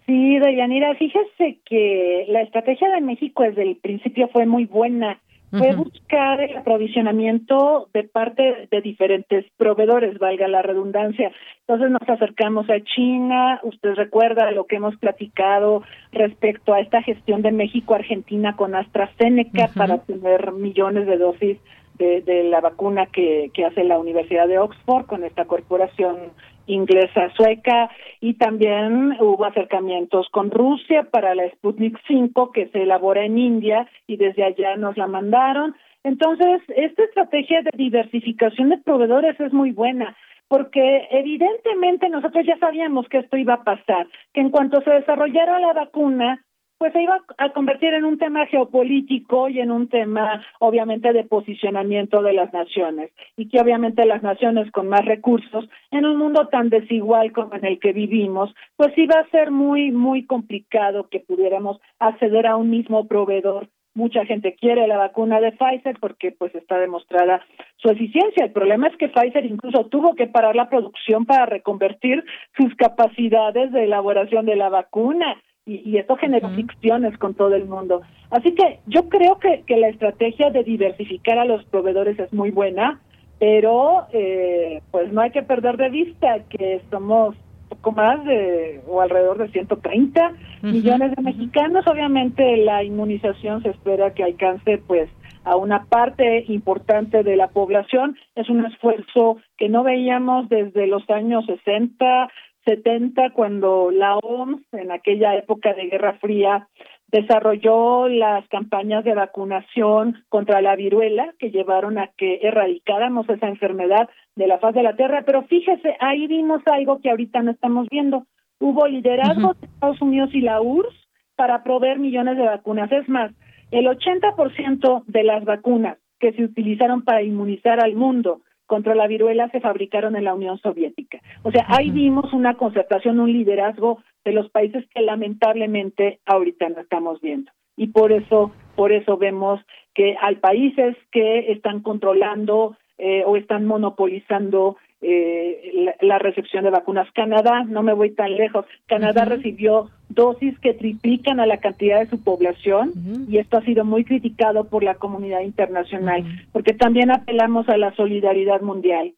Sí, Dayanira, fíjese que la estrategia de México desde el principio fue muy buena. Fue buscar el aprovisionamiento de parte de diferentes proveedores, valga la redundancia. Entonces nos acercamos a China, usted recuerda lo que hemos platicado respecto a esta gestión de México-Argentina con AstraZeneca para tener millones de dosis de, la vacuna que, que hace la Universidad de Oxford con esta corporación inglesa sueca y también hubo acercamientos con Rusia para la Sputnik 5 que se elabora en India y desde allá nos la mandaron. Entonces, esta estrategia de diversificación de proveedores es muy buena porque evidentemente nosotros ya sabíamos que esto iba a pasar, que en cuanto se desarrollara la vacuna, pues se iba a convertir en un tema geopolítico y en un tema obviamente de posicionamiento de las naciones y que obviamente las naciones con más recursos en un mundo tan desigual como en el que vivimos pues iba a ser muy muy complicado que pudiéramos acceder a un mismo proveedor mucha gente quiere la vacuna de Pfizer porque pues está demostrada su eficiencia. El problema es que Pfizer incluso tuvo que parar la producción para reconvertir sus capacidades de elaboración de la vacuna y, esto generó ficciones con todo el mundo. Así que yo creo que, que la estrategia de diversificar a los proveedores es muy buena, pero eh, pues no hay que perder de vista que somos poco más de o alrededor de 130 millones de mexicanos. Obviamente la inmunización se espera que alcance pues a una parte importante de la población. Es un esfuerzo que no veíamos desde los años 60, 70, cuando la OMS, en aquella época de Guerra Fría, desarrolló las campañas de vacunación contra la viruela que llevaron a que erradicáramos esa enfermedad de la faz de la Tierra. Pero fíjese, ahí vimos algo que ahorita no estamos viendo. Hubo liderazgo de Estados Unidos y la URSS para proveer millones de vacunas. Es más, el 80% de las vacunas que se utilizaron para inmunizar al mundo contra la viruela se fabricaron en la Unión Soviética. O sea, ahí vimos una concertación, un liderazgo de los países que lamentablemente ahorita no estamos viendo. Y por eso, por eso vemos que hay países que están controlando eh, o están monopolizando eh, la, recepción de vacunas. Canadá, no me voy tan lejos, Canadá recibió dosis que triplican a la cantidad de su población y esto ha sido muy criticado por la comunidad internacional porque también apelamos a la solidaridad mundial.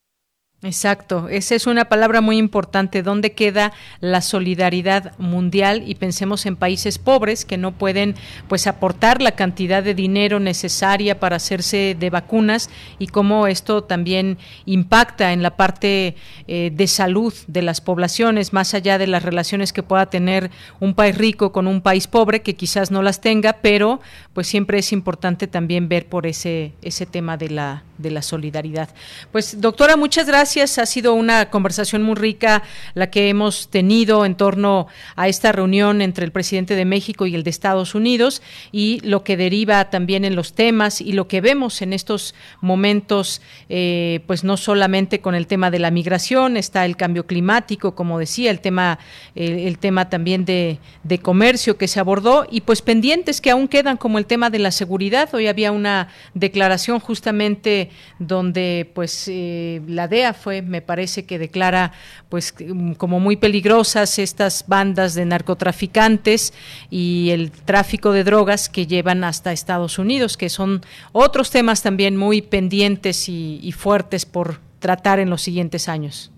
Exacto, esa es una palabra muy importante. ¿Dónde queda la solidaridad mundial? Y pensemos en países pobres que no pueden, pues, aportar la cantidad de dinero necesaria para hacerse de vacunas y cómo esto también impacta en la parte eh, de salud de las poblaciones, más allá de las relaciones que pueda tener un país rico con un país pobre que quizás no las tenga, pero, pues, siempre es importante también ver por ese ese tema de la de la solidaridad. Pues, doctora, muchas gracias. Ha sido una conversación muy rica la que hemos tenido en torno a esta reunión entre el presidente de México y el de Estados Unidos y lo que deriva también en los temas y lo que vemos en estos momentos, eh, pues no solamente con el tema de la migración, está el cambio climático, como decía, el tema, el tema también de, de comercio que se abordó y pues pendientes que aún quedan como el tema de la seguridad. Hoy había una declaración justamente donde pues eh, la DEA fue, me parece que declara pues como muy peligrosas estas bandas de narcotraficantes y el tráfico de drogas que llevan hasta Estados Unidos, que son otros temas también muy pendientes y, y fuertes por tratar en los siguientes años.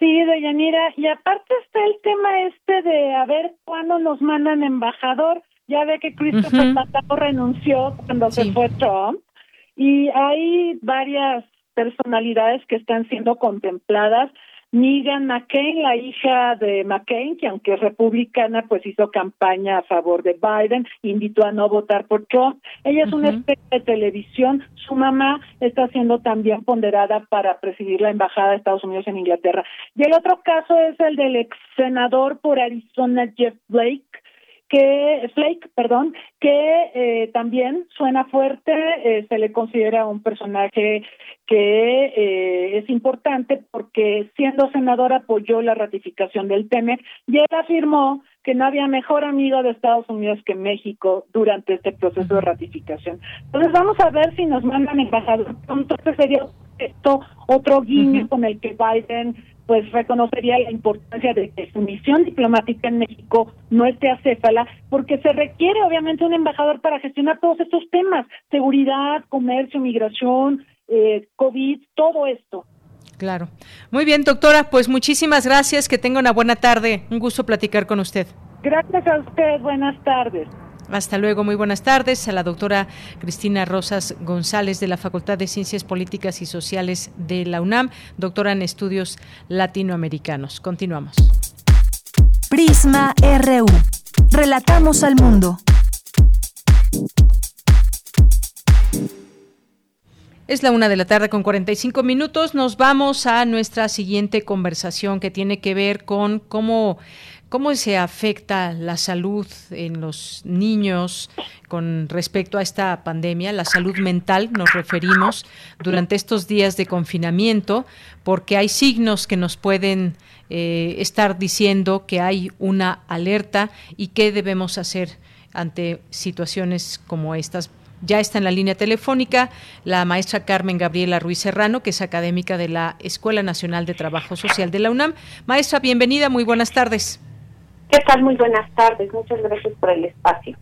Sí, Deyanira, y aparte está el tema este de a ver cuándo nos mandan embajador. Ya ve que Christopher uh renunció cuando se fue Trump y hay varias personalidades que están siendo contempladas. Megan McCain, la hija de McCain, que aunque es republicana, pues hizo campaña a favor de Biden, invitó a no votar por Trump. Ella es una especie de televisión. Su mamá está siendo también ponderada para presidir la embajada de Estados Unidos en Inglaterra. Y el otro caso es el del ex senador por Arizona, Jeff Blake, que Flake, perdón, que eh, también suena fuerte, eh, se le considera un personaje que eh, es importante porque siendo senador apoyó la ratificación del TEMEC y él afirmó que no había mejor amigo de Estados Unidos que México durante este proceso de ratificación. Entonces vamos a ver si nos mandan embajador Entonces sería esto otro guiño con el que Biden pues reconocería la importancia de que su misión diplomática en México no esté acéfala, porque se requiere obviamente un embajador para gestionar todos estos temas, seguridad, comercio, migración, eh, COVID, todo esto. Claro. Muy bien, doctora, pues muchísimas gracias, que tenga una buena tarde, un gusto platicar con usted. Gracias a usted, buenas tardes. Hasta luego, muy buenas tardes a la doctora Cristina Rosas González de la Facultad de Ciencias Políticas y Sociales de la UNAM, doctora en estudios latinoamericanos. Continuamos. Prisma RU. Relatamos al mundo. Es la una de la tarde con 45 minutos. Nos vamos a nuestra siguiente conversación que tiene que ver con cómo ¿Cómo se afecta la salud en los niños con respecto a esta pandemia? La salud mental nos referimos durante estos días de confinamiento, porque hay signos que nos pueden eh, estar diciendo que hay una alerta y qué debemos hacer ante situaciones como estas. Ya está en la línea telefónica la maestra Carmen Gabriela Ruiz Serrano, que es académica de la Escuela Nacional de Trabajo Social de la UNAM. Maestra, bienvenida, muy buenas tardes. ¿Qué tal? Muy buenas tardes. Muchas gracias por el espacio.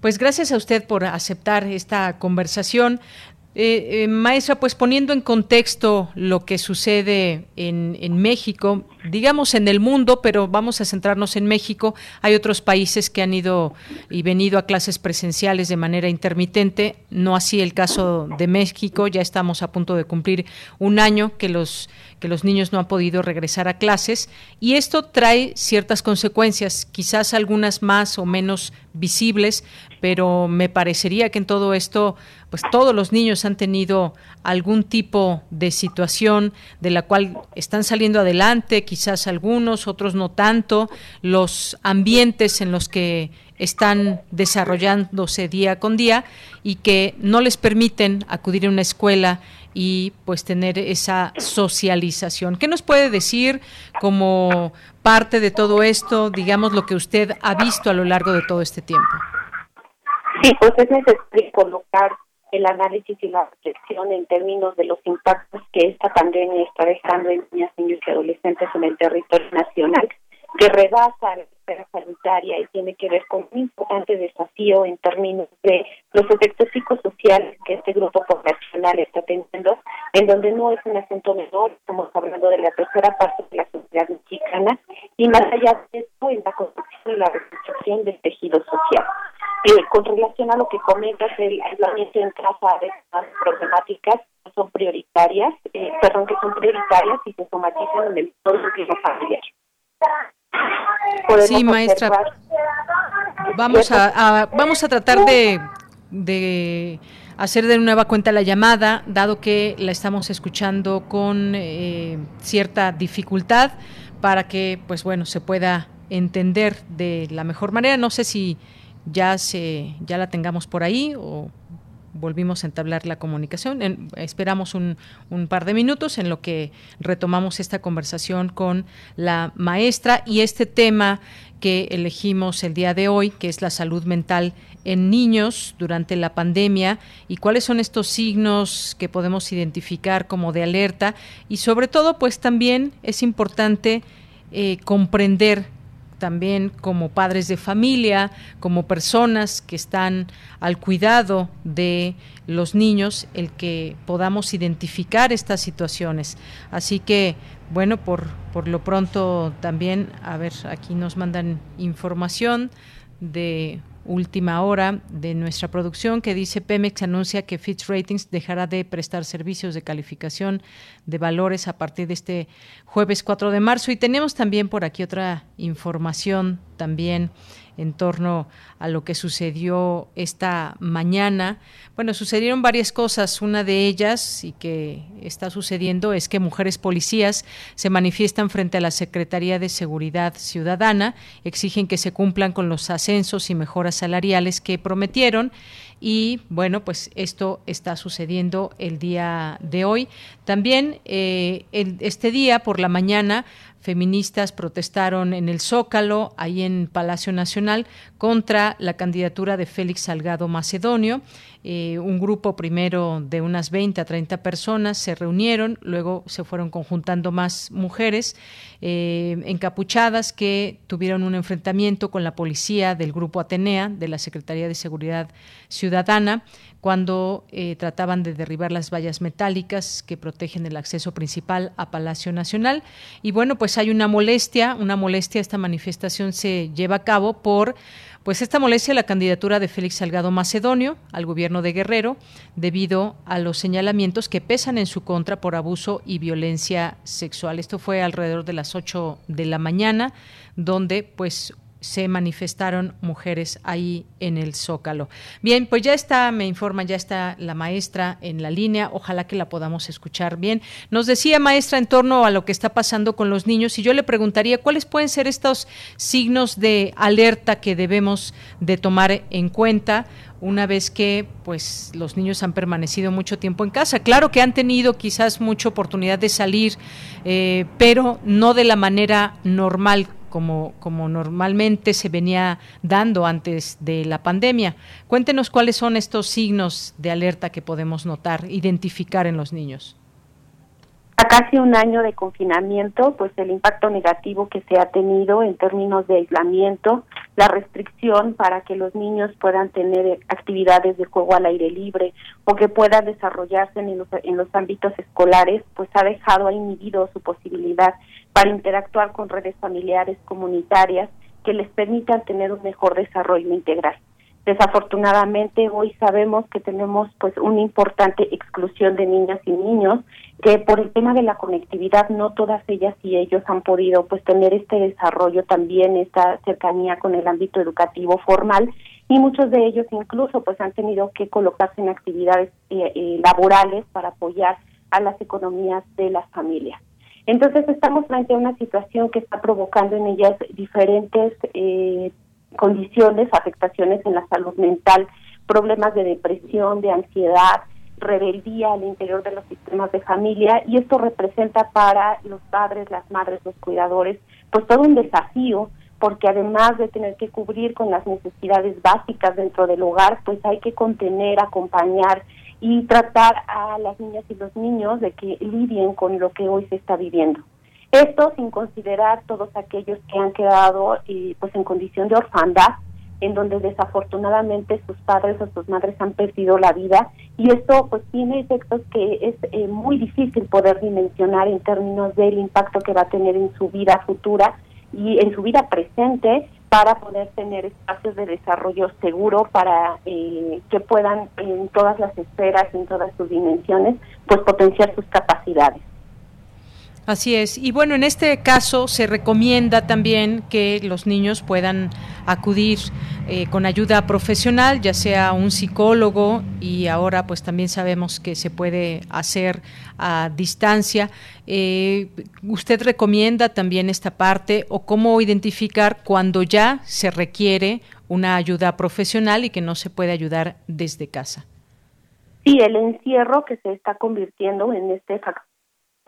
Pues gracias a usted por aceptar esta conversación. Eh, eh, maestra, pues poniendo en contexto lo que sucede en, en, México, digamos en el mundo, pero vamos a centrarnos en México, hay otros países que han ido y venido a clases presenciales de manera intermitente, no así el caso de México, ya estamos a punto de cumplir un año que los que los niños no han podido regresar a clases y esto trae ciertas consecuencias, quizás algunas más o menos visibles, pero me parecería que en todo esto, pues todos los niños han tenido algún tipo de situación de la cual están saliendo adelante, quizás algunos, otros no tanto, los ambientes en los que están desarrollándose día con día y que no les permiten acudir a una escuela y pues tener esa socialización. ¿Qué nos puede decir como parte de todo esto, digamos, lo que usted ha visto a lo largo de todo este tiempo? Sí, pues es necesario colocar el análisis y la reflexión en términos de los impactos que esta pandemia está dejando en niñas, niños y adolescentes en el territorio nacional, que rebasa la esfera sanitaria y tiene que ver con un importante desafío en términos de los efectos psicosociales que este grupo poblacional está teniendo en donde no es un asunto menor, estamos hablando de la tercera parte de la sociedad mexicana, y más allá de esto, en la construcción y la reconstrucción del tejido social. Con relación a lo que comentas, el aislamiento en casa de estas problemáticas son prioritarias, eh, perdón, que son prioritarias y se somatizan en el entorno familiar. Sí, maestra. Vamos a, vamos a tratar de, de hacer de nueva cuenta la llamada, dado que la estamos escuchando con eh, cierta dificultad, para que, pues bueno, se pueda entender de la mejor manera. No sé si ya se ya la tengamos por ahí o volvimos a entablar la comunicación. esperamos un, un, par de minutos en lo que retomamos esta conversación con la maestra y este tema que elegimos el día de hoy, que es la salud mental en niños durante la pandemia y cuáles son estos signos que podemos identificar como de alerta y sobre todo pues también es importante eh, comprender también como padres de familia, como personas que están al cuidado de los niños, el que podamos identificar estas situaciones. Así que, bueno, por, por lo pronto también, a ver, aquí nos mandan información de última hora de nuestra producción que dice Pemex anuncia que Fitch Ratings dejará de prestar servicios de calificación de valores a partir de este jueves 4 de marzo. Y tenemos también por aquí otra información también en torno a lo que sucedió esta mañana. Bueno, sucedieron varias cosas. Una de ellas, y que está sucediendo, es que mujeres policías se manifiestan frente a la Secretaría de Seguridad Ciudadana, exigen que se cumplan con los ascensos y mejoras salariales que prometieron y bueno, pues esto está sucediendo el día de hoy. También eh, este día por la mañana feministas protestaron en el Zócalo, ahí en Palacio Nacional, contra la candidatura de Félix Salgado Macedonio. Eh, un grupo primero de unas 20 a 30 personas se reunieron, luego se fueron conjuntando más mujeres eh, encapuchadas que tuvieron un enfrentamiento con la policía del grupo Atenea, de la Secretaría de Seguridad Ciudadana, cuando eh, trataban de derribar las vallas metálicas que protegen el acceso principal a Palacio Nacional. Y bueno, pues hay una molestia, una molestia, esta manifestación se lleva a cabo por pues esta molestia la candidatura de Félix Salgado Macedonio al gobierno de Guerrero debido a los señalamientos que pesan en su contra por abuso y violencia sexual. Esto fue alrededor de las 8 de la mañana, donde pues se manifestaron mujeres ahí en el Zócalo. Bien, pues ya está, me informa, ya está la maestra en la línea, ojalá que la podamos escuchar bien. Nos decía maestra en torno a lo que está pasando con los niños y yo le preguntaría cuáles pueden ser estos signos de alerta que debemos de tomar en cuenta una vez que pues los niños han permanecido mucho tiempo en casa. Claro que han tenido quizás mucha oportunidad de salir, eh, pero no de la manera normal como, como normalmente se venía dando antes de la pandemia. Cuéntenos cuáles son estos signos de alerta que podemos notar, identificar en los niños. A casi un año de confinamiento, pues el impacto negativo que se ha tenido en términos de aislamiento, la restricción para que los niños puedan tener actividades de juego al aire libre o que puedan desarrollarse en los, en los ámbitos escolares, pues ha dejado, ha inhibido su posibilidad para interactuar con redes familiares comunitarias que les permitan tener un mejor desarrollo integral. Desafortunadamente hoy sabemos que tenemos pues una importante exclusión de niñas y niños que por el tema de la conectividad no todas ellas y ellos han podido pues tener este desarrollo también esta cercanía con el ámbito educativo formal y muchos de ellos incluso pues han tenido que colocarse en actividades eh, eh, laborales para apoyar a las economías de las familias. Entonces estamos frente a una situación que está provocando en ellas diferentes eh, condiciones, afectaciones en la salud mental, problemas de depresión, de ansiedad, rebeldía al interior de los sistemas de familia y esto representa para los padres, las madres, los cuidadores, pues todo un desafío porque además de tener que cubrir con las necesidades básicas dentro del hogar, pues hay que contener, acompañar y tratar a las niñas y los niños de que lidien con lo que hoy se está viviendo. Esto sin considerar todos aquellos que han quedado eh, pues en condición de orfandad, en donde desafortunadamente sus padres o sus madres han perdido la vida y esto pues tiene efectos que es eh, muy difícil poder dimensionar en términos del impacto que va a tener en su vida futura y en su vida presente para poder tener espacios de desarrollo seguro para eh, que puedan en todas las esferas, en todas sus dimensiones, pues potenciar sus capacidades. Así es. Y bueno, en este caso se recomienda también que los niños puedan acudir eh, con ayuda profesional, ya sea un psicólogo y ahora pues también sabemos que se puede hacer a distancia. Eh, ¿Usted recomienda también esta parte o cómo identificar cuando ya se requiere una ayuda profesional y que no se puede ayudar desde casa? Sí, el encierro que se está convirtiendo en este factor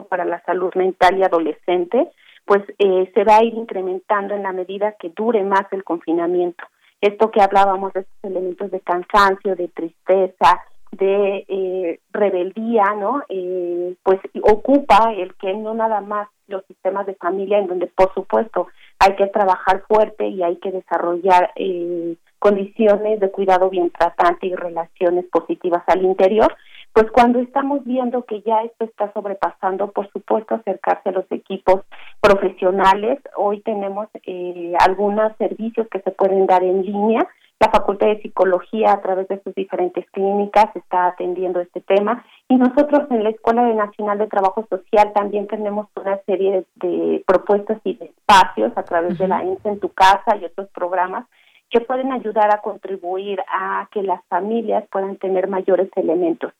para la salud mental y adolescente, pues eh, se va a ir incrementando en la medida que dure más el confinamiento. Esto que hablábamos de estos elementos de cansancio, de tristeza, de eh, rebeldía, ¿no? Eh, pues ocupa el que no nada más los sistemas de familia, en donde por supuesto hay que trabajar fuerte y hay que desarrollar eh, condiciones de cuidado bien tratante y relaciones positivas al interior, pues cuando estamos viendo que ya esto está sobrepasando, por supuesto, acercarse a los equipos profesionales. Hoy tenemos eh, algunos servicios que se pueden dar en línea. La Facultad de Psicología, a través de sus diferentes clínicas, está atendiendo este tema. Y nosotros en la Escuela Nacional de Trabajo Social también tenemos una serie de, propuestas y de espacios a través de la INSE en tu casa y otros programas que pueden ayudar a contribuir a que las familias puedan tener mayores elementos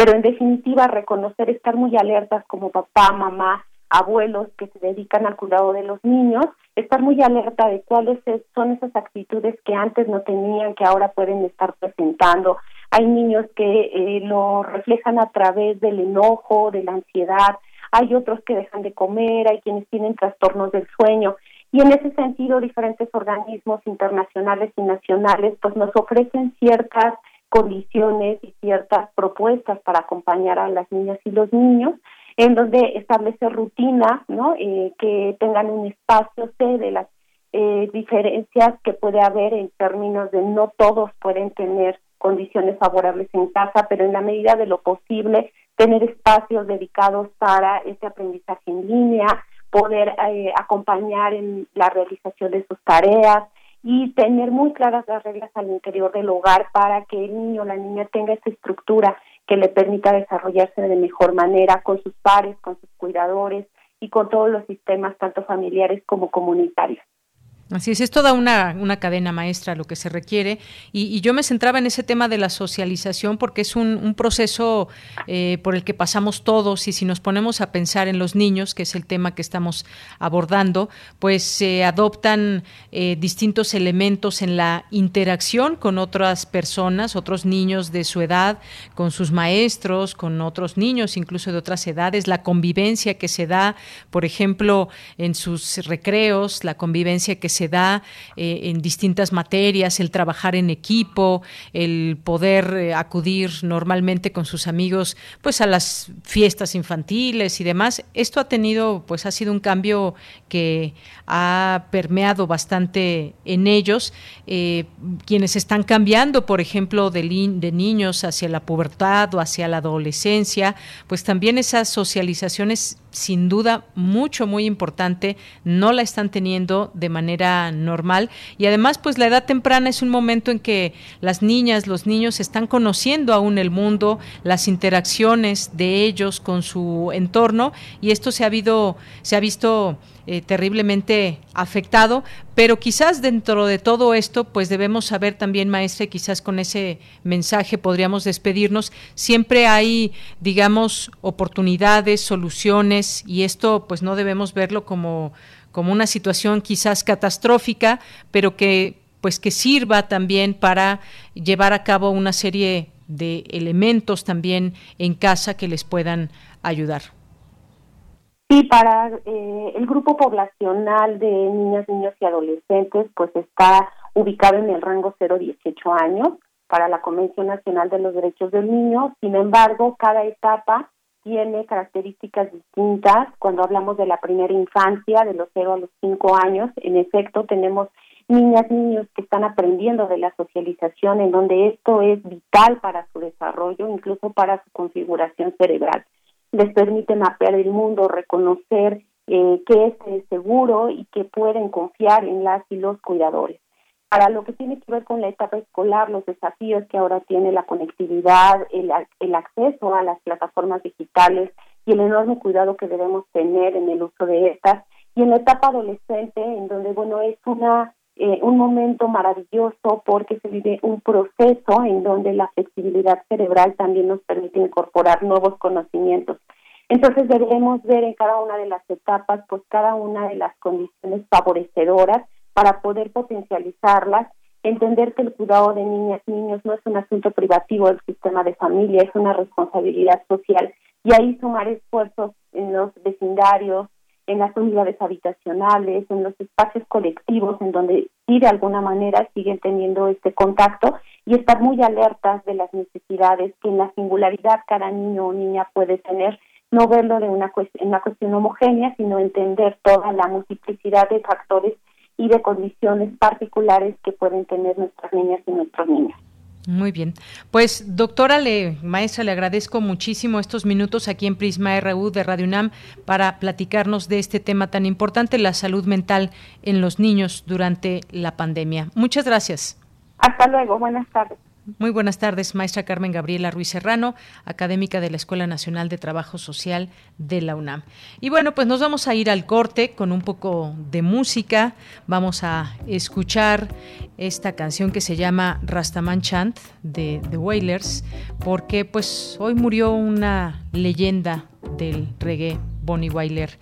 pero en definitiva reconocer, estar muy alertas como papá, mamá, abuelos que se dedican al cuidado de los niños, estar muy alerta de cuáles son esas actitudes que antes no tenían, que ahora pueden estar presentando. Hay niños que eh, lo reflejan a través del enojo, de la ansiedad, hay otros que dejan de comer, hay quienes tienen trastornos del sueño. Y en ese sentido, diferentes organismos internacionales y nacionales pues nos ofrecen ciertas condiciones y ciertas propuestas para acompañar a las niñas y los niños, en donde establecer rutinas, ¿no? Eh, que tengan un espacio de las eh, diferencias que puede haber en términos de no todos pueden tener condiciones favorables en casa, pero en la medida de lo posible tener espacios dedicados para ese aprendizaje en línea, poder eh, acompañar en la realización de sus tareas, y tener muy claras las reglas al interior del hogar para que el niño o la niña tenga esa estructura que le permita desarrollarse de mejor manera con sus pares, con sus cuidadores y con todos los sistemas, tanto familiares como comunitarios. Así es, es toda una, una cadena maestra lo que se requiere. Y, yo me centraba en ese tema de la socialización porque es un, proceso eh, por el que pasamos todos y si nos ponemos a pensar en los niños, que es el tema que estamos abordando, pues se adoptan eh, distintos elementos en la interacción con otras personas, otros niños de su edad, con sus maestros, con otros niños incluso de otras edades, la convivencia que se da, por ejemplo, en sus recreos, la convivencia que se se da eh, en distintas materias, el trabajar en equipo, el poder eh, acudir normalmente con sus amigos pues a las fiestas infantiles y demás. Esto ha tenido pues ha sido un cambio que ha permeado bastante en ellos. Eh, quienes están cambiando, por ejemplo, de, de niños hacia la pubertad o hacia la adolescencia, pues también esas socializaciones sin duda mucho, muy importante, no la están teniendo de manera normal. Y además pues la edad temprana es un momento en que las niñas, los niños están conociendo aún el mundo, las interacciones de ellos con su entorno y esto se ha, habido, se ha visto eh, terriblemente afectado, pero quizás dentro de todo esto, pues debemos saber también, maestra, quizás con ese mensaje podríamos despedirnos, siempre hay, digamos, oportunidades, soluciones, y esto pues no debemos verlo como, como una situación quizás catastrófica, pero que pues que sirva también para llevar a cabo una serie de elementos también en casa que les puedan ayudar. Y para eh, el grupo poblacional de niñas, niños y adolescentes, pues está ubicado en el rango 0-18 años para la Convención Nacional de los Derechos del Niño. Sin embargo, cada etapa tiene características distintas. Cuando hablamos de la primera infancia, de los 0 a los 5 años, en efecto, tenemos niñas, niños que están aprendiendo de la socialización, en donde esto es vital para su desarrollo, incluso para su configuración cerebral. Les permite mapear el mundo, reconocer eh, que es seguro y que pueden confiar en las y los cuidadores. Para lo que tiene que ver con la etapa escolar, los desafíos que ahora tiene la conectividad, el, el acceso a las plataformas digitales y el enorme cuidado que debemos tener en el uso de estas, y en la etapa adolescente, en donde, bueno, es una eh, un momento maravilloso porque se vive un proceso en donde la flexibilidad cerebral también nos permite incorporar nuevos conocimientos. Entonces debemos ver en cada una de las etapas, pues cada una de las condiciones favorecedoras para poder potencializarlas, entender que el cuidado de niñas niños no es un asunto privativo del sistema de familia, es una responsabilidad social y ahí sumar esfuerzos en los vecindarios, en las unidades habitacionales, en los espacios colectivos en donde sí de alguna manera siguen teniendo este contacto y estar muy alertas de las necesidades que en la singularidad cada niño o niña puede tener, no verlo de una, en una cuestión homogénea, sino entender toda la multiplicidad de factores y de condiciones particulares que pueden tener nuestras niñas y nuestros niños. Muy bien. Pues, doctora, le, maestra, le agradezco muchísimo estos minutos aquí en Prisma RU de Radio UNAM para platicarnos de este tema tan importante, la salud mental en los niños durante la pandemia. Muchas gracias. Hasta luego. Buenas tardes. Muy buenas tardes, maestra Carmen Gabriela Ruiz Serrano, académica de la Escuela Nacional de Trabajo Social de la UNAM. Y bueno, pues nos vamos a ir al corte con un poco de música. Vamos a escuchar esta canción que se llama Rastaman Chant de The Wailers, porque pues hoy murió una leyenda del reggae Bonnie Weiler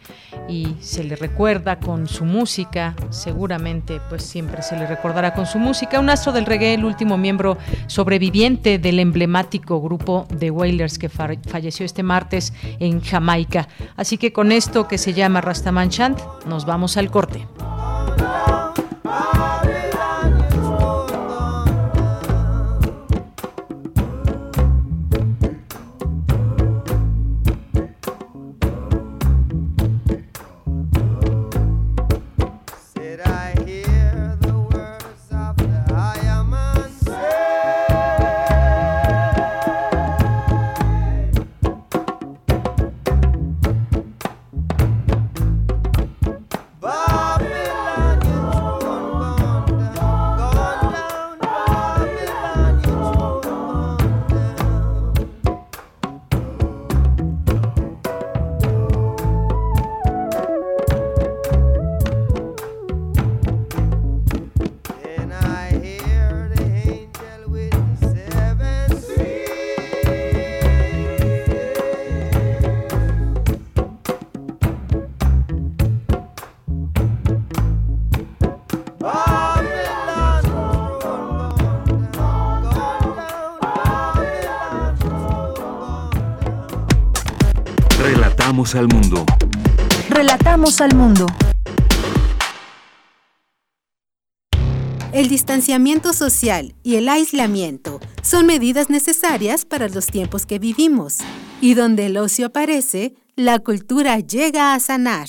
y se le recuerda con su música, seguramente pues siempre se le recordará con su música, un astro del reggae, el último miembro sobreviviente del emblemático grupo de Wailers que falleció este martes en Jamaica. Así que con esto que se llama Rastaman Chant, nos vamos al corte. Al mundo. Relatamos al mundo. El distanciamiento social y el aislamiento son medidas necesarias para los tiempos que vivimos, y donde el ocio aparece, la cultura llega a sanar.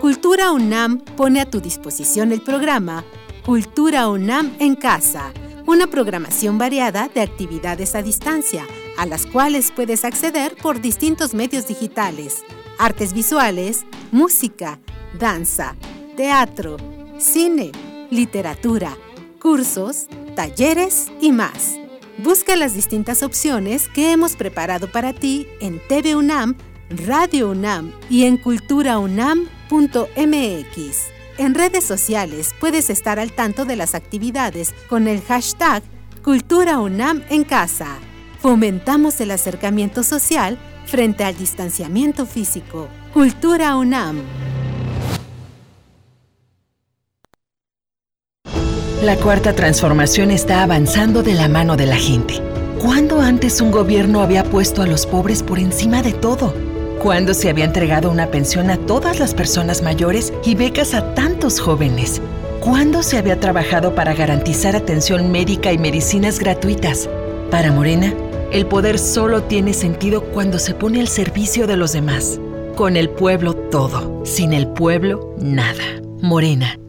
Cultura UNAM pone a tu disposición el programa Cultura UNAM en casa, una programación variada de actividades a distancia a las cuales puedes acceder por distintos medios digitales, artes visuales, música, danza, teatro, cine, literatura, cursos, talleres y más. Busca las distintas opciones que hemos preparado para ti en TV UNAM, Radio UNAM y en culturaunam.mx. En redes sociales puedes estar al tanto de las actividades con el hashtag Cultura UNAM en casa. Fomentamos el acercamiento social frente al distanciamiento físico. Cultura UNAM. La cuarta transformación está avanzando de la mano de la gente. ¿Cuándo antes un gobierno había puesto a los pobres por encima de todo? ¿Cuándo se había entregado una pensión a todas las personas mayores y becas a tantos jóvenes? ¿Cuándo se había trabajado para garantizar atención médica y medicinas gratuitas? Para Morena, el poder solo tiene sentido cuando se pone al servicio de los demás. Con el pueblo todo, sin el pueblo nada. Morena,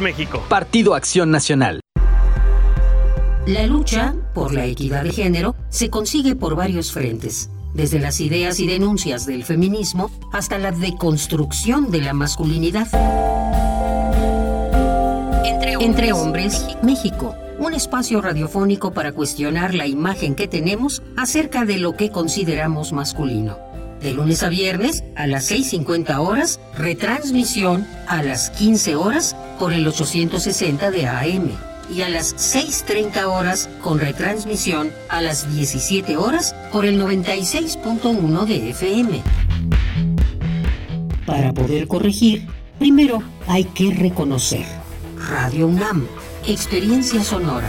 México. Partido Acción Nacional. La lucha por la equidad de género se consigue por varios frentes, desde las ideas y denuncias del feminismo hasta la deconstrucción de la masculinidad. Entre hombres, México, un espacio radiofónico para cuestionar la imagen que tenemos acerca de lo que consideramos masculino. De lunes a viernes a las 6.50 horas, retransmisión a las 15 horas por el 860 de AM y a las 6.30 horas con retransmisión a las 17 horas por el 96.1 de FM. Para poder corregir, primero hay que reconocer. Radio UNAM, experiencia sonora.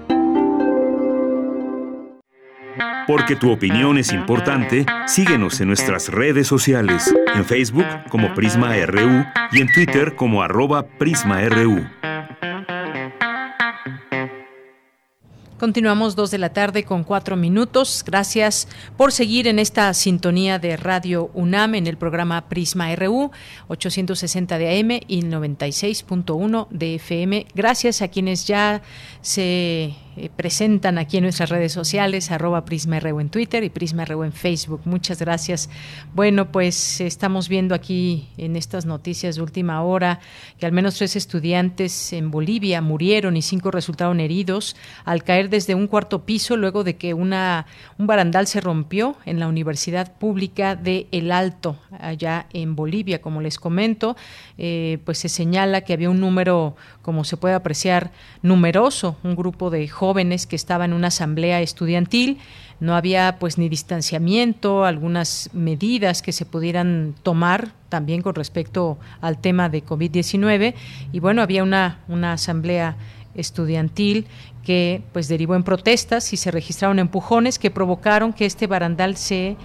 Porque tu opinión es importante, síguenos en nuestras redes sociales, en Facebook como Prisma RU y en Twitter como arroba PrismaRU. Continuamos dos de la tarde con cuatro minutos. Gracias por seguir en esta sintonía de Radio UNAM en el programa Prisma RU 860 de AM y 96.1 de FM. Gracias a quienes ya se eh, presentan aquí en nuestras redes sociales, arroba Prisma en Twitter y Prisma en Facebook. Muchas gracias. Bueno, pues estamos viendo aquí en estas noticias de última hora que al menos tres estudiantes en Bolivia murieron y cinco resultaron heridos al caer desde un cuarto piso luego de que una, un barandal se rompió en la Universidad Pública de El Alto, allá en Bolivia. Como les comento, eh, pues se señala que había un número, como se puede apreciar, numeroso, un grupo de que estaban en una asamblea estudiantil. No había pues ni distanciamiento, algunas medidas que se pudieran tomar también con respecto al tema de COVID-19 y bueno, había una, una asamblea estudiantil que pues derivó en protestas y se registraron empujones que provocaron que este barandal se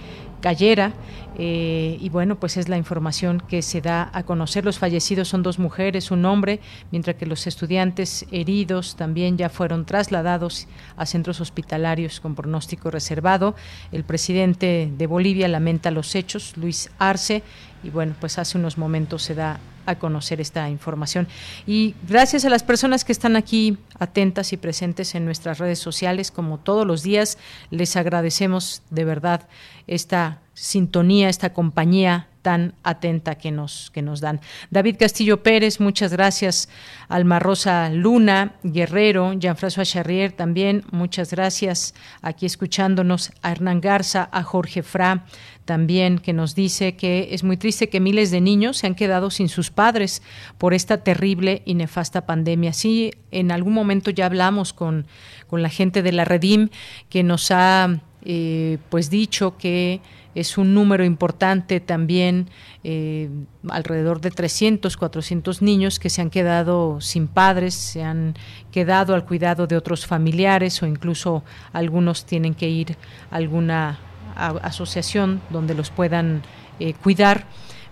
cayera eh, y bueno, pues es la información que se da a conocer. Los fallecidos son dos mujeres, un hombre, mientras que los estudiantes heridos también ya fueron trasladados a centros hospitalarios con pronóstico reservado. El presidente de Bolivia lamenta los hechos, Luis Arce, y bueno, pues hace unos momentos se da a conocer esta información. Y gracias a las personas que están aquí atentas y presentes en nuestras redes sociales, como todos los días, les agradecemos de verdad esta sintonía, esta compañía tan atenta que nos, que nos dan. David Castillo Pérez, muchas gracias. Alma Rosa Luna, Guerrero, Jean-François Charrier también, muchas gracias. Aquí escuchándonos a Hernán Garza, a Jorge Fra, también que nos dice que es muy triste que miles de niños se han quedado sin sus padres por esta terrible y nefasta pandemia. Sí, en algún momento ya hablamos con, con la gente de la Redim que nos ha eh, pues dicho que es un número importante también, eh, alrededor de 300, 400 niños que se han quedado sin padres, se han quedado al cuidado de otros familiares o incluso algunos tienen que ir a alguna asociación donde los puedan eh, cuidar.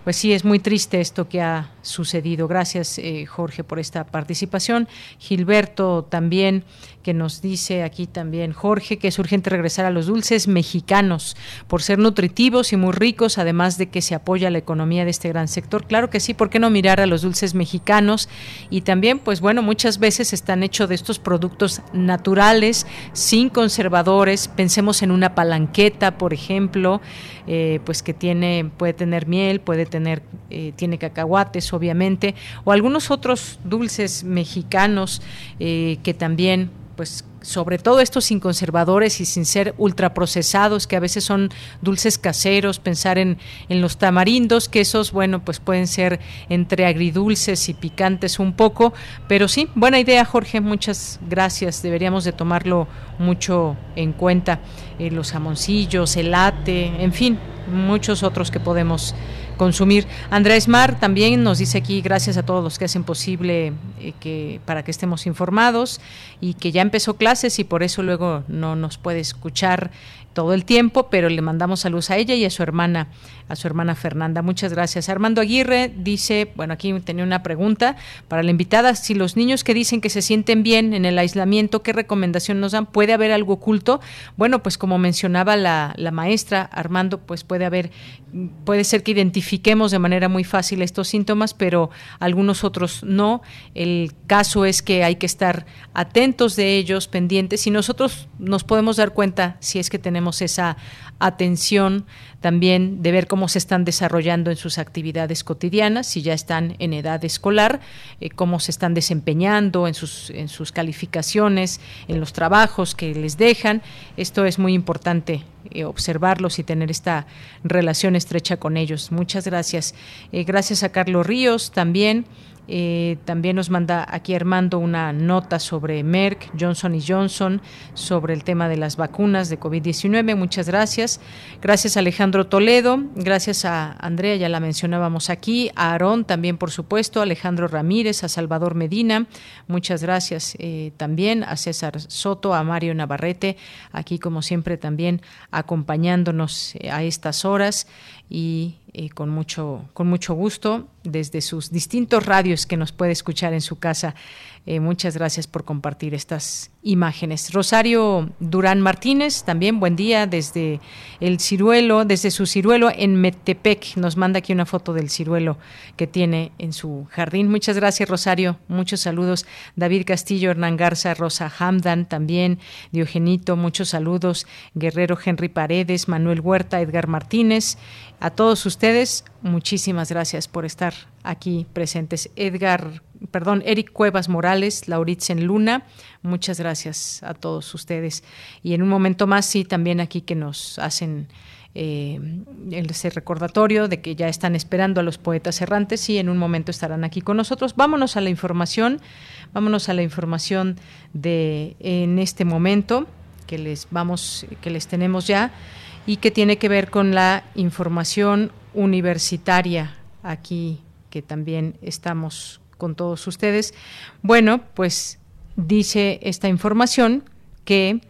Pues sí, es muy triste esto que ha sucedido. Gracias, eh, Jorge, por esta participación. Gilberto también, que nos dice aquí también, Jorge, que es urgente regresar a los dulces mexicanos por ser nutritivos y muy ricos, además de que se apoya la economía de este gran sector. Claro que sí, ¿por qué no mirar a los dulces mexicanos? Y también, pues bueno, muchas veces están hechos de estos productos naturales, sin conservadores. Pensemos en una palanqueta, por ejemplo, eh, pues que tiene, puede tener miel, puede tener, eh, tiene cacahuates, obviamente, o algunos otros dulces mexicanos eh, que también, pues sobre todo estos sin conservadores y sin ser ultraprocesados, que a veces son dulces caseros, pensar en, en los tamarindos, que esos, bueno, pues pueden ser entre agridulces y picantes un poco, pero sí, buena idea, Jorge, muchas gracias, deberíamos de tomarlo mucho en cuenta, eh, los jamoncillos, el late, en fin, muchos otros que podemos consumir. Andrés Mar también nos dice aquí gracias a todos los que hacen posible eh, que para que estemos informados y que ya empezó clases y por eso luego no nos puede escuchar todo el tiempo, pero le mandamos saludos a ella y a su hermana, a su hermana Fernanda. Muchas gracias. Armando Aguirre dice, bueno, aquí tenía una pregunta para la invitada, si los niños que dicen que se sienten bien en el aislamiento, ¿qué recomendación nos dan? ¿Puede haber algo oculto? Bueno, pues como mencionaba la, la maestra Armando, pues puede haber, puede ser que identifiquemos de manera muy fácil estos síntomas, pero algunos otros no. El caso es que hay que estar atentos de ellos, pendientes, y nosotros nos podemos dar cuenta si es que tenemos esa atención también de ver cómo se están desarrollando en sus actividades cotidianas, si ya están en edad escolar, eh, cómo se están desempeñando en sus, en sus calificaciones, en los trabajos que les dejan. Esto es muy importante eh, observarlos y tener esta relación estrecha con ellos. Muchas gracias. Eh, gracias a Carlos Ríos también. Eh, también nos manda aquí Armando una nota sobre Merck, Johnson y Johnson, sobre el tema de las vacunas de COVID-19. Muchas gracias. Gracias a Alejandro Toledo, gracias a Andrea, ya la mencionábamos aquí, a Aarón también, por supuesto, a Alejandro Ramírez, a Salvador Medina. Muchas gracias eh, también a César Soto, a Mario Navarrete, aquí como siempre también acompañándonos eh, a estas horas y eh, con, mucho, con mucho gusto desde sus distintos radios que nos puede escuchar en su casa. Eh, muchas gracias por compartir estas imágenes. Rosario Durán Martínez, también buen día desde el ciruelo, desde su ciruelo en Metepec. Nos manda aquí una foto del ciruelo que tiene en su jardín. Muchas gracias, Rosario. Muchos saludos. David Castillo, Hernán Garza, Rosa Hamdan también, Diogenito, muchos saludos. Guerrero Henry Paredes, Manuel Huerta, Edgar Martínez. A todos ustedes, muchísimas gracias por estar aquí presentes. Edgar, perdón, Eric Cuevas Morales, Lauritzen Luna, muchas gracias a todos ustedes. Y en un momento más, sí, también aquí que nos hacen eh, ese recordatorio de que ya están esperando a los poetas errantes y en un momento estarán aquí con nosotros. Vámonos a la información, vámonos a la información de en este momento que les vamos, que les tenemos ya y que tiene que ver con la información universitaria aquí que también estamos con todos ustedes. Bueno, pues dice esta información que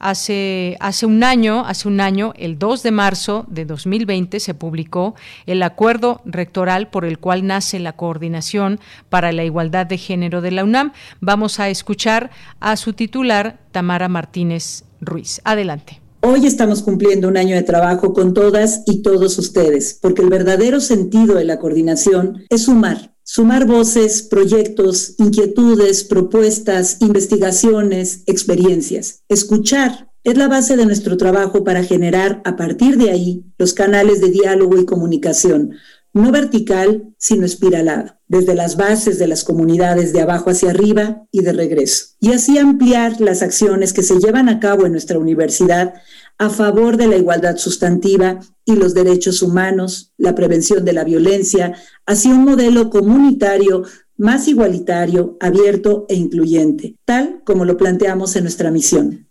hace, hace un año, hace un año, el 2 de marzo de 2020, se publicó el acuerdo rectoral por el cual nace la Coordinación para la Igualdad de Género de la UNAM. Vamos a escuchar a su titular, Tamara Martínez Ruiz. Adelante. Hoy estamos cumpliendo un año de trabajo con todas y todos ustedes, porque el verdadero sentido de la coordinación es sumar, sumar voces, proyectos, inquietudes, propuestas, investigaciones, experiencias. Escuchar es la base de nuestro trabajo para generar a partir de ahí los canales de diálogo y comunicación, no vertical, sino espiralado, desde las bases de las comunidades de abajo hacia arriba y de regreso, y así ampliar las acciones que se llevan a cabo en nuestra universidad a favor de la igualdad sustantiva y los derechos humanos, la prevención de la violencia, hacia un modelo comunitario más igualitario, abierto e incluyente, tal como lo planteamos en nuestra misión.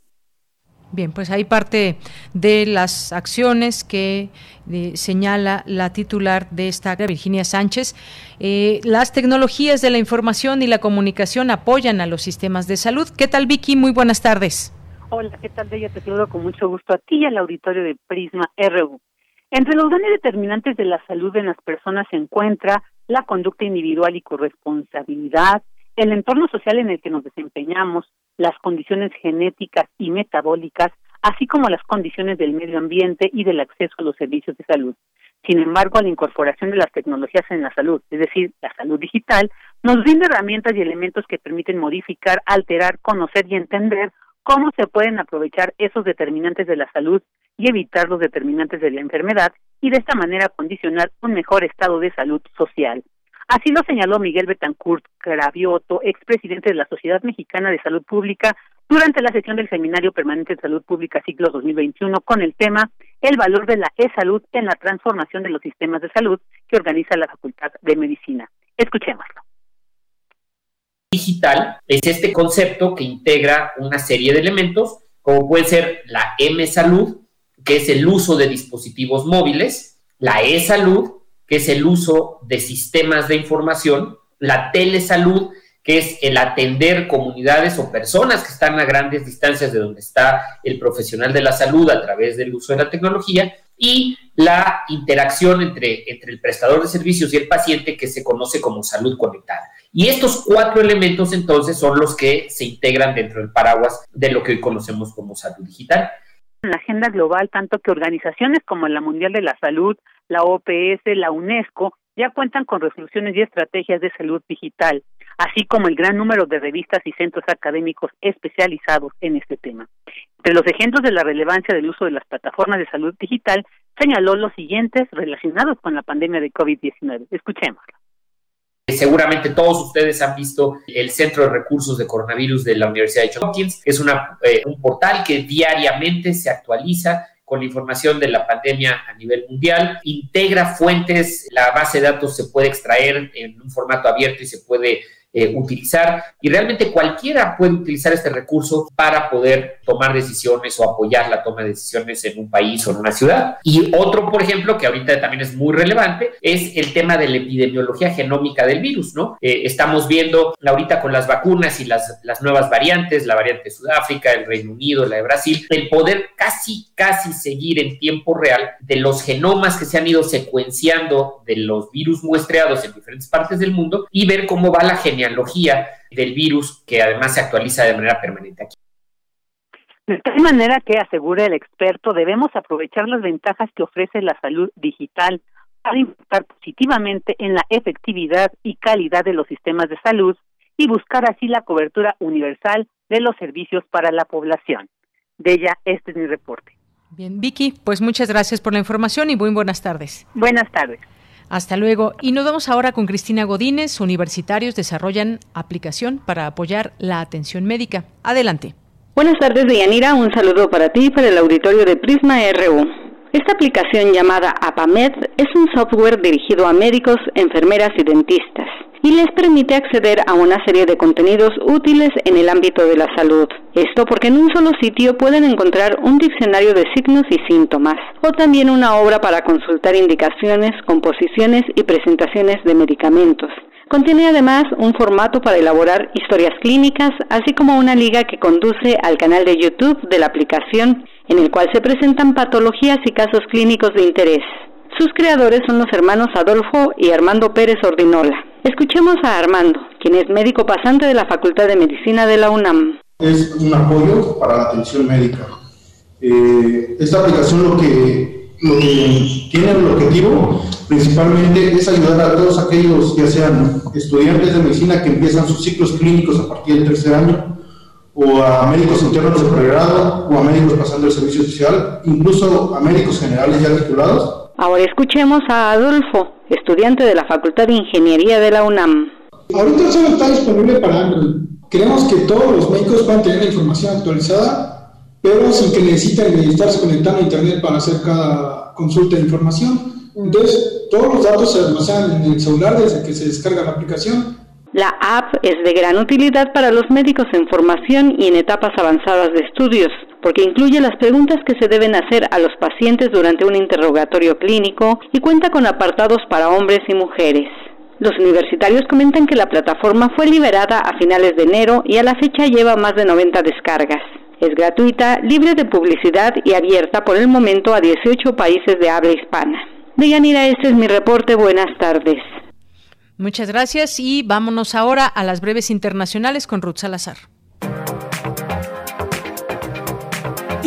Bien, pues hay parte de las acciones que eh, señala la titular de esta, Virginia Sánchez. Eh, las tecnologías de la información y la comunicación apoyan a los sistemas de salud. ¿Qué tal, Vicky? Muy buenas tardes. Hola, ¿qué tal, Bella? Te saludo con mucho gusto a ti y al auditorio de Prisma RU. Entre los daños determinantes de la salud en las personas se encuentra la conducta individual y corresponsabilidad, el entorno social en el que nos desempeñamos, las condiciones genéticas y metabólicas, así como las condiciones del medio ambiente y del acceso a los servicios de salud. Sin embargo, la incorporación de las tecnologías en la salud, es decir, la salud digital, nos brinda herramientas y elementos que permiten modificar, alterar, conocer y entender cómo se pueden aprovechar esos determinantes de la salud y evitar los determinantes de la enfermedad y de esta manera condicionar un mejor estado de salud social. Así lo señaló Miguel Betancourt Cravioto, expresidente de la Sociedad Mexicana de Salud Pública, durante la sesión del Seminario Permanente de Salud Pública Ciclo 2021 con el tema El valor de la e-salud en la transformación de los sistemas de salud que organiza la Facultad de Medicina. Escuchémoslo. Digital es este concepto que integra una serie de elementos, como puede ser la M-salud, que es el uso de dispositivos móviles, la e-salud, que es el uso de sistemas de información, la telesalud, que es el atender comunidades o personas que están a grandes distancias de donde está el profesional de la salud a través del uso de la tecnología, y la interacción entre, entre el prestador de servicios y el paciente que se conoce como salud conectada. Y estos cuatro elementos entonces son los que se integran dentro del paraguas de lo que hoy conocemos como salud digital. En la agenda global, tanto que organizaciones como la Mundial de la Salud, la OPS, la UNESCO, ya cuentan con resoluciones y estrategias de salud digital, así como el gran número de revistas y centros académicos especializados en este tema. Entre los ejemplos de la relevancia del uso de las plataformas de salud digital, señaló los siguientes relacionados con la pandemia de COVID-19. Escuchémoslo. Seguramente todos ustedes han visto el Centro de Recursos de Coronavirus de la Universidad de Hopkins. Es una, eh, un portal que diariamente se actualiza con la información de la pandemia a nivel mundial, integra fuentes, la base de datos se puede extraer en un formato abierto y se puede eh, utilizar y realmente cualquiera puede utilizar este recurso para poder tomar decisiones o apoyar la toma de decisiones en un país o en una ciudad. Y otro, por ejemplo, que ahorita también es muy relevante, es el tema de la epidemiología genómica del virus, ¿no? Eh, estamos viendo ahorita con las vacunas y las, las nuevas variantes, la variante de Sudáfrica, el Reino Unido, la de Brasil, el poder casi, casi seguir en tiempo real de los genomas que se han ido secuenciando de los virus muestreados en diferentes partes del mundo y ver cómo va la genealogía del virus que además se actualiza de manera permanente aquí. De tal manera que, asegura el experto, debemos aprovechar las ventajas que ofrece la salud digital para impactar positivamente en la efectividad y calidad de los sistemas de salud y buscar así la cobertura universal de los servicios para la población. De ella, este es mi reporte. Bien, Vicky, pues muchas gracias por la información y muy buenas tardes. Buenas tardes. Hasta luego. Y nos vamos ahora con Cristina Godínez. Universitarios desarrollan aplicación para apoyar la atención médica. Adelante. Buenas tardes, Deyanira. Un saludo para ti y para el auditorio de Prisma RU. Esta aplicación llamada APAMED es un software dirigido a médicos, enfermeras y dentistas y les permite acceder a una serie de contenidos útiles en el ámbito de la salud. Esto porque en un solo sitio pueden encontrar un diccionario de signos y síntomas, o también una obra para consultar indicaciones, composiciones y presentaciones de medicamentos. Contiene además un formato para elaborar historias clínicas, así como una liga que conduce al canal de YouTube de la aplicación, en el cual se presentan patologías y casos clínicos de interés. Sus creadores son los hermanos Adolfo y Armando Pérez Ordinola. Escuchemos a Armando, quien es médico pasante de la Facultad de Medicina de la UNAM. Es un apoyo para la atención médica. Eh, esta aplicación lo que, tiene el objetivo principalmente es ayudar a todos aquellos, ya sean estudiantes de medicina que empiezan sus ciclos clínicos a partir del tercer año, o a médicos internos de pregrado, o a médicos pasando el servicio social, incluso a médicos generales ya titulados. Ahora escuchemos a Adolfo, estudiante de la Facultad de Ingeniería de la UNAM. Ahorita solo está disponible para Android. Queremos que todos los médicos puedan tener la información actualizada, pero sin que necesiten estarse conectando a Internet para hacer cada consulta de información. Entonces, todos los datos se almacenan en el celular desde que se descarga la aplicación. La app es de gran utilidad para los médicos en formación y en etapas avanzadas de estudios porque incluye las preguntas que se deben hacer a los pacientes durante un interrogatorio clínico y cuenta con apartados para hombres y mujeres. Los universitarios comentan que la plataforma fue liberada a finales de enero y a la fecha lleva más de 90 descargas. Es gratuita, libre de publicidad y abierta por el momento a 18 países de habla hispana. Deyanira, este es mi reporte. Buenas tardes. Muchas gracias y vámonos ahora a las breves internacionales con Ruth Salazar.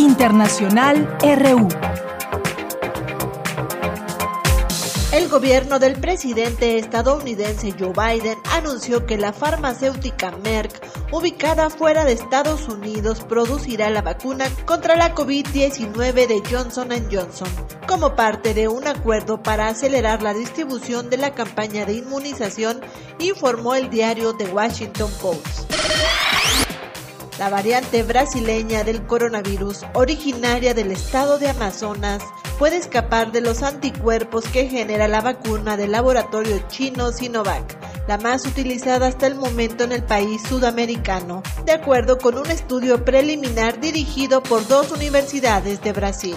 Internacional RU. El gobierno del presidente estadounidense Joe Biden anunció que la farmacéutica Merck, ubicada fuera de Estados Unidos, producirá la vacuna contra la COVID-19 de Johnson Johnson, como parte de un acuerdo para acelerar la distribución de la campaña de inmunización, informó el diario The Washington Post. La variante brasileña del coronavirus, originaria del estado de Amazonas, puede escapar de los anticuerpos que genera la vacuna del laboratorio chino Sinovac, la más utilizada hasta el momento en el país sudamericano, de acuerdo con un estudio preliminar dirigido por dos universidades de Brasil.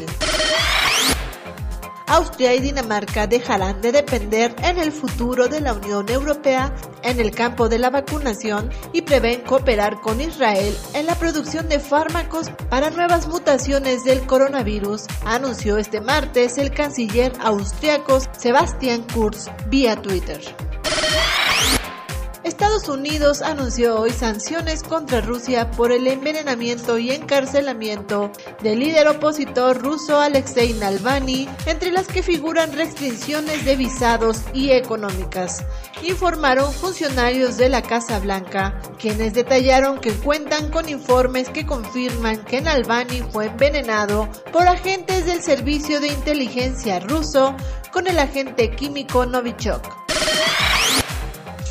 Austria y Dinamarca dejarán de depender en el futuro de la Unión Europea en el campo de la vacunación y prevén cooperar con Israel en la producción de fármacos para nuevas mutaciones del coronavirus, anunció este martes el canciller austriaco Sebastian Kurz vía Twitter. Estados Unidos anunció hoy sanciones contra Rusia por el envenenamiento y encarcelamiento del líder opositor ruso Alexei Navalny, entre las que figuran restricciones de visados y económicas, informaron funcionarios de la Casa Blanca, quienes detallaron que cuentan con informes que confirman que Navalny fue envenenado por agentes del servicio de inteligencia ruso con el agente químico Novichok.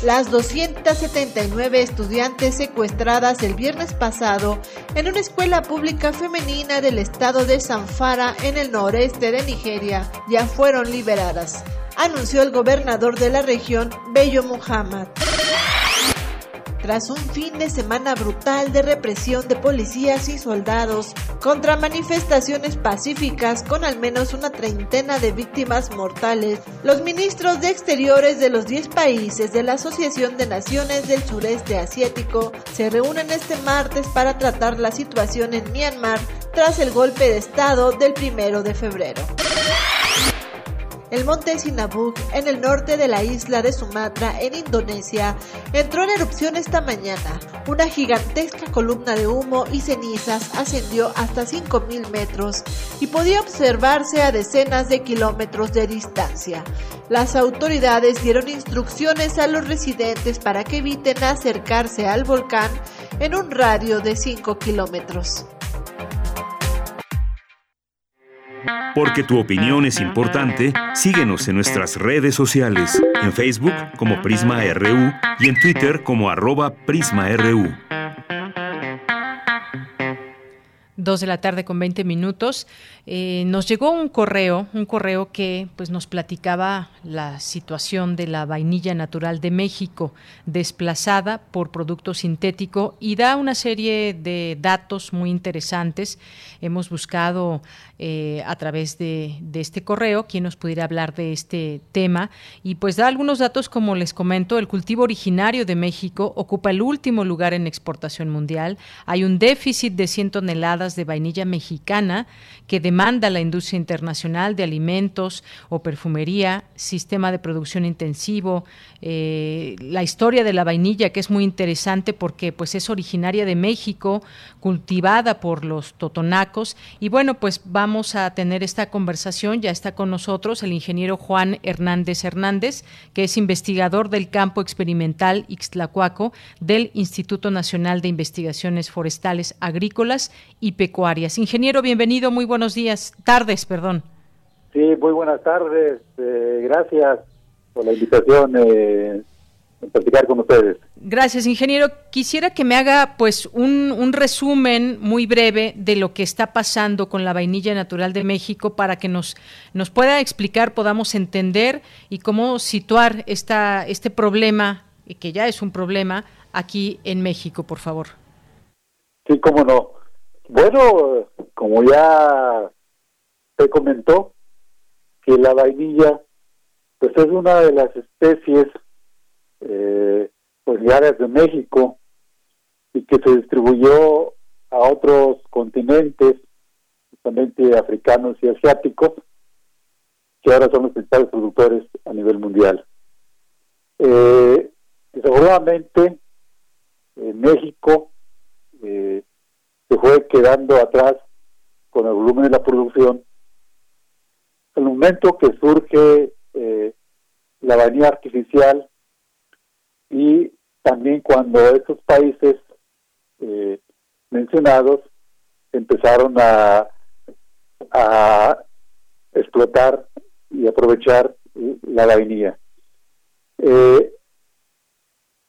Las 279 estudiantes secuestradas el viernes pasado en una escuela pública femenina del estado de Zamfara en el noreste de Nigeria ya fueron liberadas, anunció el gobernador de la región, Bello Muhammad. Tras un fin de semana brutal de represión de policías y soldados contra manifestaciones pacíficas con al menos una treintena de víctimas mortales, los ministros de Exteriores de los 10 países de la Asociación de Naciones del Sureste Asiático se reúnen este martes para tratar la situación en Myanmar tras el golpe de Estado del primero de febrero. El monte Sinabung, en el norte de la isla de Sumatra, en Indonesia, entró en erupción esta mañana. Una gigantesca columna de humo y cenizas ascendió hasta 5.000 metros y podía observarse a decenas de kilómetros de distancia. Las autoridades dieron instrucciones a los residentes para que eviten acercarse al volcán en un radio de 5 kilómetros. Porque tu opinión es importante, síguenos en nuestras redes sociales, en Facebook como Prisma RU y en Twitter como arroba PrismaRU. Dos de la tarde con 20 minutos. Eh, nos llegó un correo, un correo que pues nos platicaba la situación de la vainilla natural de México desplazada por producto sintético y da una serie de datos muy interesantes. Hemos buscado eh, a través de, de, este correo quien nos pudiera hablar de este tema y pues da algunos datos como les comento, el cultivo originario de México ocupa el último lugar en exportación mundial, hay un déficit de 100 toneladas de vainilla mexicana que demanda la industria internacional de alimentos o perfumería, sistema de producción intensivo, eh, la historia de la vainilla que es muy interesante porque pues es originaria de México, cultivada por los totonacos. Y bueno pues vamos a tener esta conversación, ya está con nosotros el ingeniero Juan Hernández Hernández que es investigador del campo experimental Ixtlacuaco del Instituto Nacional de Investigaciones Forestales Agrícolas y Pecuarias. Ingeniero, bienvenido, muy buenos días, tardes, perdón. Sí, muy buenas tardes, eh, gracias por la invitación eh, a platicar con ustedes. Gracias, ingeniero. Quisiera que me haga pues un, un, resumen muy breve de lo que está pasando con la vainilla natural de México para que nos, nos pueda explicar, podamos entender y cómo situar esta, este problema, que ya es un problema, aquí en México, por favor. Sí, cómo no. Bueno, como ya se comentó, que la vainilla pues es una de las especies eh, originarias de México y que se distribuyó a otros continentes, justamente africanos y asiáticos, que ahora son los principales productores a nivel mundial. Eh, desagradablemente, México eh, se fue quedando atrás con el volumen de la producción. El momento que surge eh, la vainilla artificial y también cuando estos países eh, mencionados empezaron a, a explotar y aprovechar la vainilla. Eh,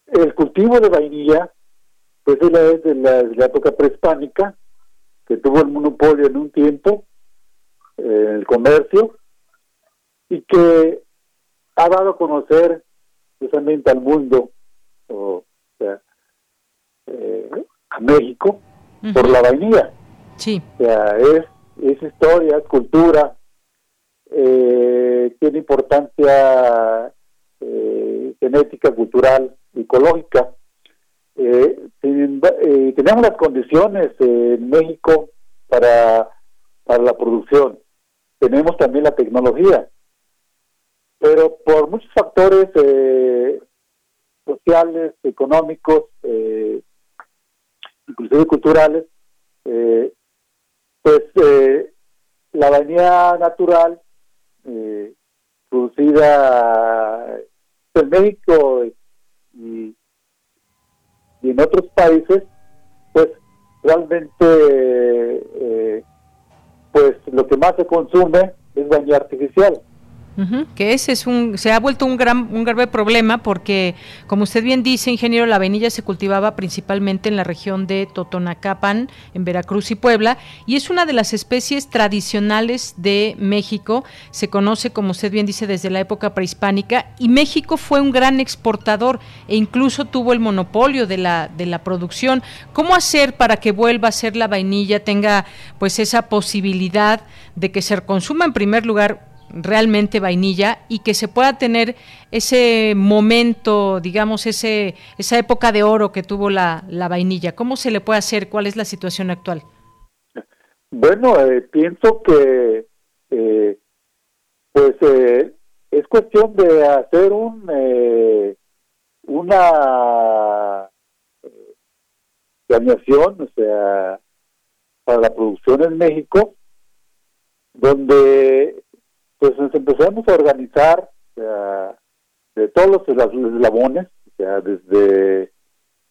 el cultivo de vainilla, pues es la, de la, de la época prehispánica, que tuvo el monopolio en un tiempo, el comercio, y que ha dado a conocer precisamente al mundo, o, sea, eh, a México, por la vainilla. Sí. O sea, es, es historia, es cultura, eh, tiene importancia eh, genética, cultural, ecológica. Eh, eh, tenemos las condiciones en México para, para la producción. Tenemos también la tecnología. Pero por muchos factores eh, sociales, económicos, eh, inclusive culturales, eh, pues eh, la vainilla natural eh, producida en México y, y en otros países, pues realmente eh, pues lo que más se consume es vainilla artificial. Que ese es un se ha vuelto un gran un grave problema porque como usted bien dice ingeniero la vainilla se cultivaba principalmente en la región de Totonacapan en Veracruz y Puebla y es una de las especies tradicionales de México. Se conoce como usted bien dice desde la época prehispánica y México fue un gran exportador e incluso tuvo el monopolio de la de la producción. Cómo hacer para que vuelva a ser la vainilla tenga pues esa posibilidad de que se consuma en primer lugar realmente vainilla y que se pueda tener ese momento, digamos, ese, esa época de oro que tuvo la, la vainilla. ¿Cómo se le puede hacer? ¿Cuál es la situación actual? Bueno, eh, pienso que eh, pues eh, es cuestión de hacer un eh, una eh, planeación, o sea, para la producción en México, donde pues nos empezamos a organizar o sea, de todos los eslabones, o sea, desde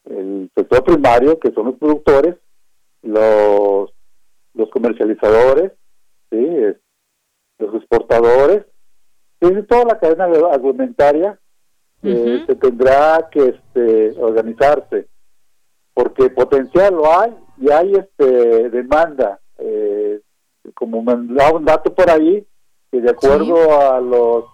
el sector primario, que son los productores, los, los comercializadores, ¿sí? los exportadores, y toda la cadena agroalimentaria eh, se tendrá que este, organizarse, porque potencial lo hay y hay este demanda. Eh, como me da un dato por ahí, que de acuerdo sí. a los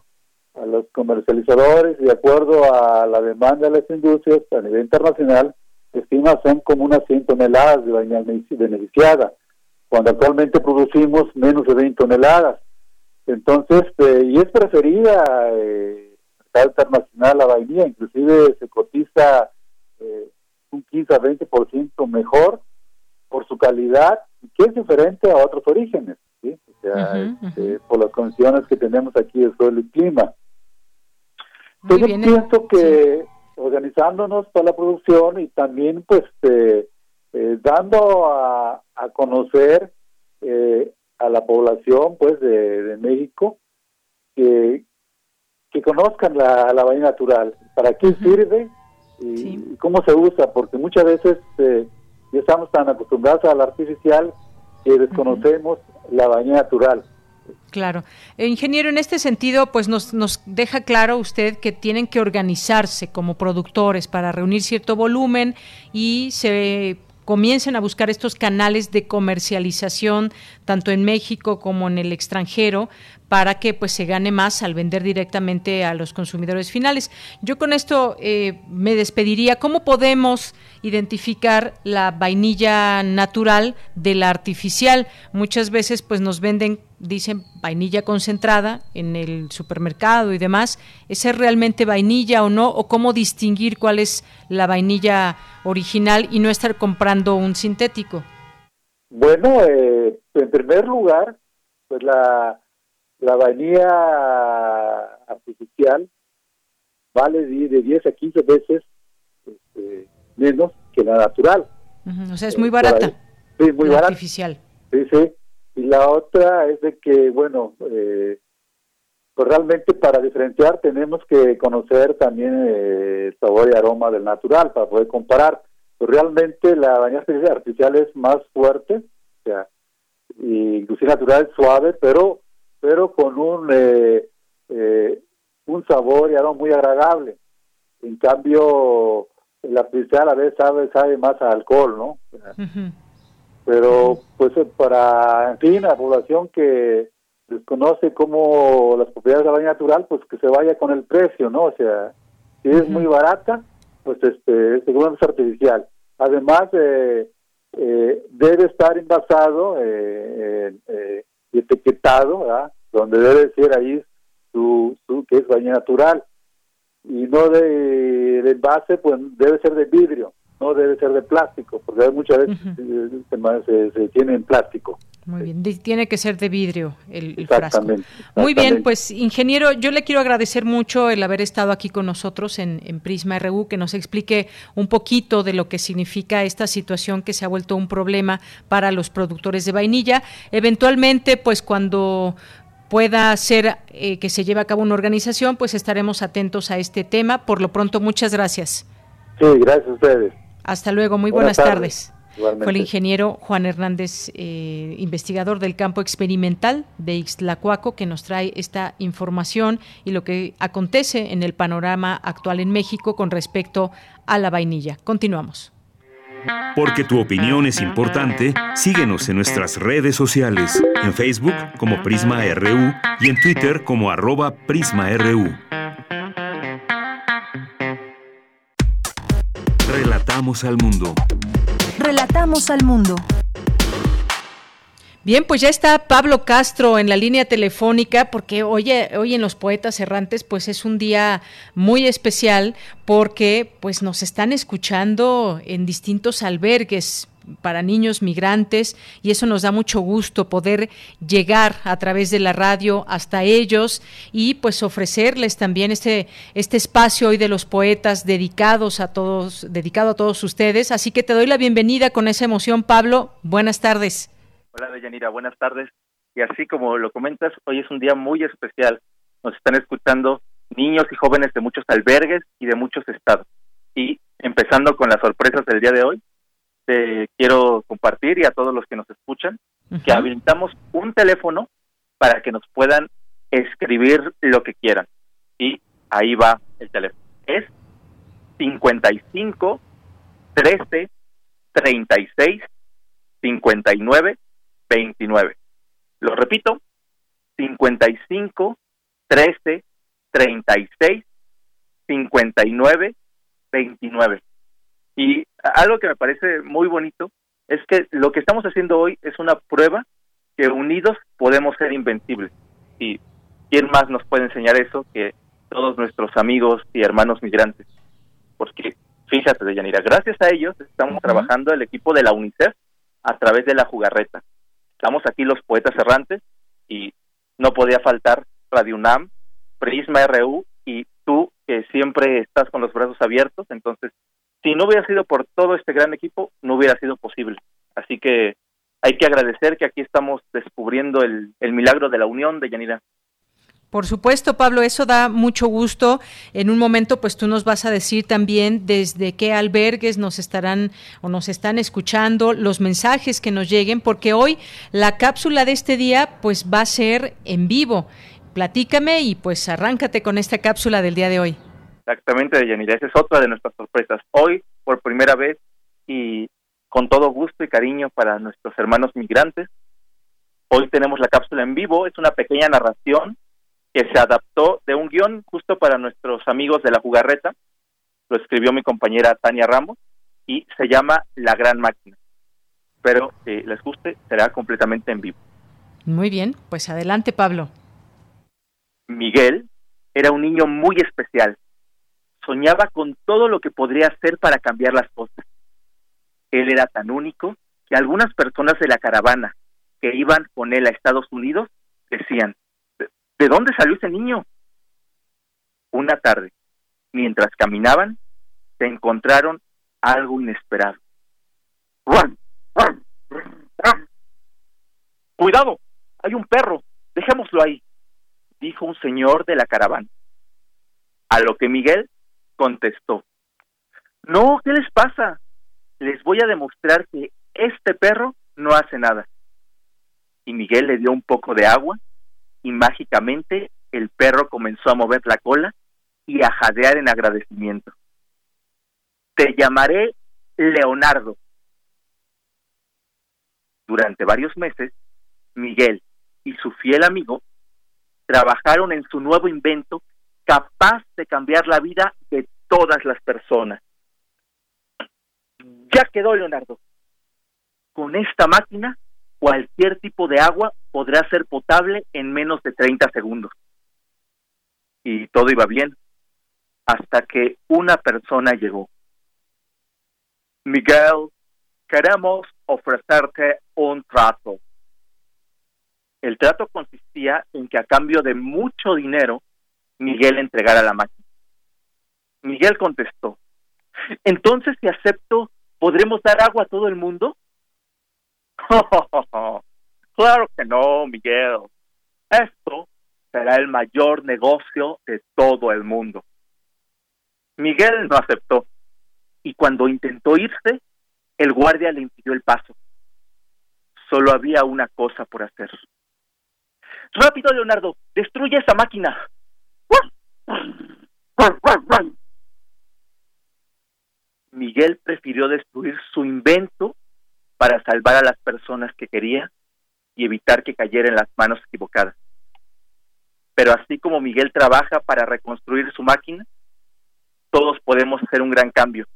a los comercializadores y de acuerdo a la demanda de las industrias a nivel internacional, estima son como unas 100 toneladas de vainilla beneficiada, cuando actualmente producimos menos de 20 toneladas. Entonces, eh, y es preferida eh, internacional la vainilla, inclusive se cotiza eh, un 15 a 20% mejor por su calidad, que es diferente a otros orígenes. O sea, uh -huh, este, uh -huh. por las condiciones que tenemos aquí de suelo y clima. Muy Entonces, bien, pienso que sí. organizándonos para la producción y también, pues, eh, eh, dando a, a conocer eh, a la población, pues, de, de México, que, que conozcan la, la vaina natural, para qué uh -huh. sirve y, sí. y, cómo se usa, porque muchas veces eh, ya estamos tan acostumbrados a la artificial que desconocemos uh -huh. la vaina natural. Claro. Eh, ingeniero, en este sentido, pues nos, nos deja claro usted que tienen que organizarse como productores para reunir cierto volumen y se comiencen a buscar estos canales de comercialización tanto en México como en el extranjero para que pues se gane más al vender directamente a los consumidores finales. Yo con esto eh, me despediría. ¿Cómo podemos identificar la vainilla natural de la artificial? Muchas veces pues nos venden, dicen vainilla concentrada en el supermercado y demás. ¿Es realmente vainilla o no? ¿O cómo distinguir cuál es la vainilla original y no estar comprando un sintético? Bueno, eh, en primer lugar, pues la, la vainilla artificial vale de 10 a 15 veces este, menos que la natural. o sea, es muy barata. Sí, muy barata. Artificial. Sí, sí. Y la otra es de que, bueno, eh, pues realmente para diferenciar tenemos que conocer también eh, el sabor y aroma del natural para poder comparar. Pues realmente la vainilla artificial es más fuerte, o sea, inclusive natural es suave, pero pero con un eh, eh, un sabor y aroma muy agradable. En cambio, la artificial a veces sabe, sabe más a alcohol, ¿no? Pero, pues, para, en fin, la población que desconoce cómo las propiedades de la vaina natural, pues que se vaya con el precio, ¿no? O sea, si es muy barata, pues, este, según es artificial. Además, eh, eh, debe estar envasado eh, eh, y etiquetado, ¿verdad? Donde debe ser ahí su, su que es baña natural. Y no de, de envase pues debe ser de vidrio no debe ser de plástico porque muchas veces se, se, tiene en plástico muy bien, tiene que ser de vidrio el, frasco. Muy bien, pues ingeniero, yo le quiero agradecer mucho el haber estado aquí con nosotros en, en, Prisma RU, que nos explique un poquito de lo que significa esta situación que se ha vuelto un problema para los productores de vainilla. Eventualmente, pues cuando pueda ser eh, que se lleve a cabo una organización, pues estaremos atentos a este tema. Por lo pronto, muchas gracias. Sí, gracias a ustedes. Hasta luego, muy buenas, tardes. Fue el ingeniero Juan Hernández, eh, investigador del campo experimental de Ixtlacuaco, que nos trae esta información y lo que acontece en el panorama actual en México con respecto a la vainilla. Continuamos. Porque tu opinión es importante, síguenos en nuestras redes sociales, en Facebook como Prisma RU y en Twitter como arroba PrismaRU. Relatamos al mundo. Relatamos al mundo. Bien, pues ya está Pablo Castro en la línea telefónica porque hoy, hoy en los Poetas Errantes pues es un día muy especial porque pues nos están escuchando en distintos albergues para niños migrantes y eso nos da mucho gusto poder llegar a través de la radio hasta ellos y pues ofrecerles también este este espacio hoy de los poetas dedicados a todos dedicado a todos ustedes así que te doy la bienvenida con esa emoción Pablo buenas tardes Hola, Deyanira, buenas tardes. Y así como lo comentas, hoy es un día muy especial. Nos están escuchando niños y jóvenes de muchos albergues y de muchos estados. Y empezando con las sorpresas del día de hoy, te quiero compartir y a todos los que nos escuchan que habilitamos un teléfono para que nos puedan escribir lo que quieran. Y ahí va el teléfono. Es 55 13 36 59 29. Lo repito, 55 13 36 59 29. Y algo que me parece muy bonito es que lo que estamos haciendo hoy es una prueba que unidos podemos ser invencibles. Y quién más nos puede enseñar eso que todos nuestros amigos y hermanos migrantes. Porque fíjate, Deyanira, gracias a ellos estamos trabajando el equipo de la UNICEF a través de la jugarreta. Estamos aquí los poetas errantes y no podía faltar Radio UNAM, Prisma RU y tú que siempre estás con los brazos abiertos. Entonces, si no hubiera sido por todo este gran equipo, no hubiera sido posible. Así que hay que agradecer que aquí estamos descubriendo el, milagro de la unión de Yanira. Por supuesto, Pablo, eso da mucho gusto. En un momento, pues tú nos vas a decir también desde qué albergues nos estarán o nos están escuchando, los mensajes que nos lleguen, porque hoy la cápsula de este día, pues va a ser en vivo. Platícame y pues arráncate con esta cápsula del día de hoy. Exactamente, Yanira, esa es otra de nuestras sorpresas. Hoy, por primera vez y con todo gusto y cariño para nuestros hermanos migrantes, hoy tenemos la cápsula en vivo, es una pequeña narración que se adaptó de un guion justo para nuestros amigos de la jugarreta. Lo escribió mi compañera Tania Ramos y se llama La Gran Máquina. Pero si les guste, será completamente en vivo. Muy bien, pues adelante Pablo. Miguel era un niño muy especial. Soñaba con todo lo que podría hacer para cambiar las cosas. Él era tan único que algunas personas de la caravana que iban con él a Estados Unidos decían, ¿de dónde salió ese niño? Una tarde, mientras caminaban, se encontraron algo inesperado. Cuidado, hay un perro, dejémoslo ahí, dijo un señor de la caravana. A lo que Miguel contestó, no, ¿qué les pasa? Les voy a demostrar que este perro no hace nada. Y Miguel le dio un poco de agua y mágicamente el perro comenzó a mover la cola y a jadear en agradecimiento. Te llamaré Leonardo. Durante varios meses, Miguel y su fiel amigo trabajaron en su nuevo invento capaz de cambiar la vida de todas las personas. Ya quedó, Leonardo. Con esta máquina, cualquier tipo de agua podrá ser potable en menos de 30 segundos. Y todo iba bien, hasta que una persona llegó. Miguel, queremos ofrecerte un trato. El trato consistía en que a cambio de mucho dinero, Miguel entregara la máquina. Miguel contestó, entonces si acepto, ¿podremos dar agua a todo el mundo? [LAUGHS] claro que no, Miguel. Esto será el mayor negocio de todo el mundo. Miguel no aceptó y cuando intentó irse, el guardia le impidió el paso. Solo había una cosa por hacer. Rápido, Leonardo, destruye esa máquina. [LAUGHS] Miguel prefirió destruir su invento para salvar a las personas que quería y evitar que cayera en las manos equivocadas. Pero así como Miguel trabaja para reconstruir su máquina, todos podemos hacer un gran cambio.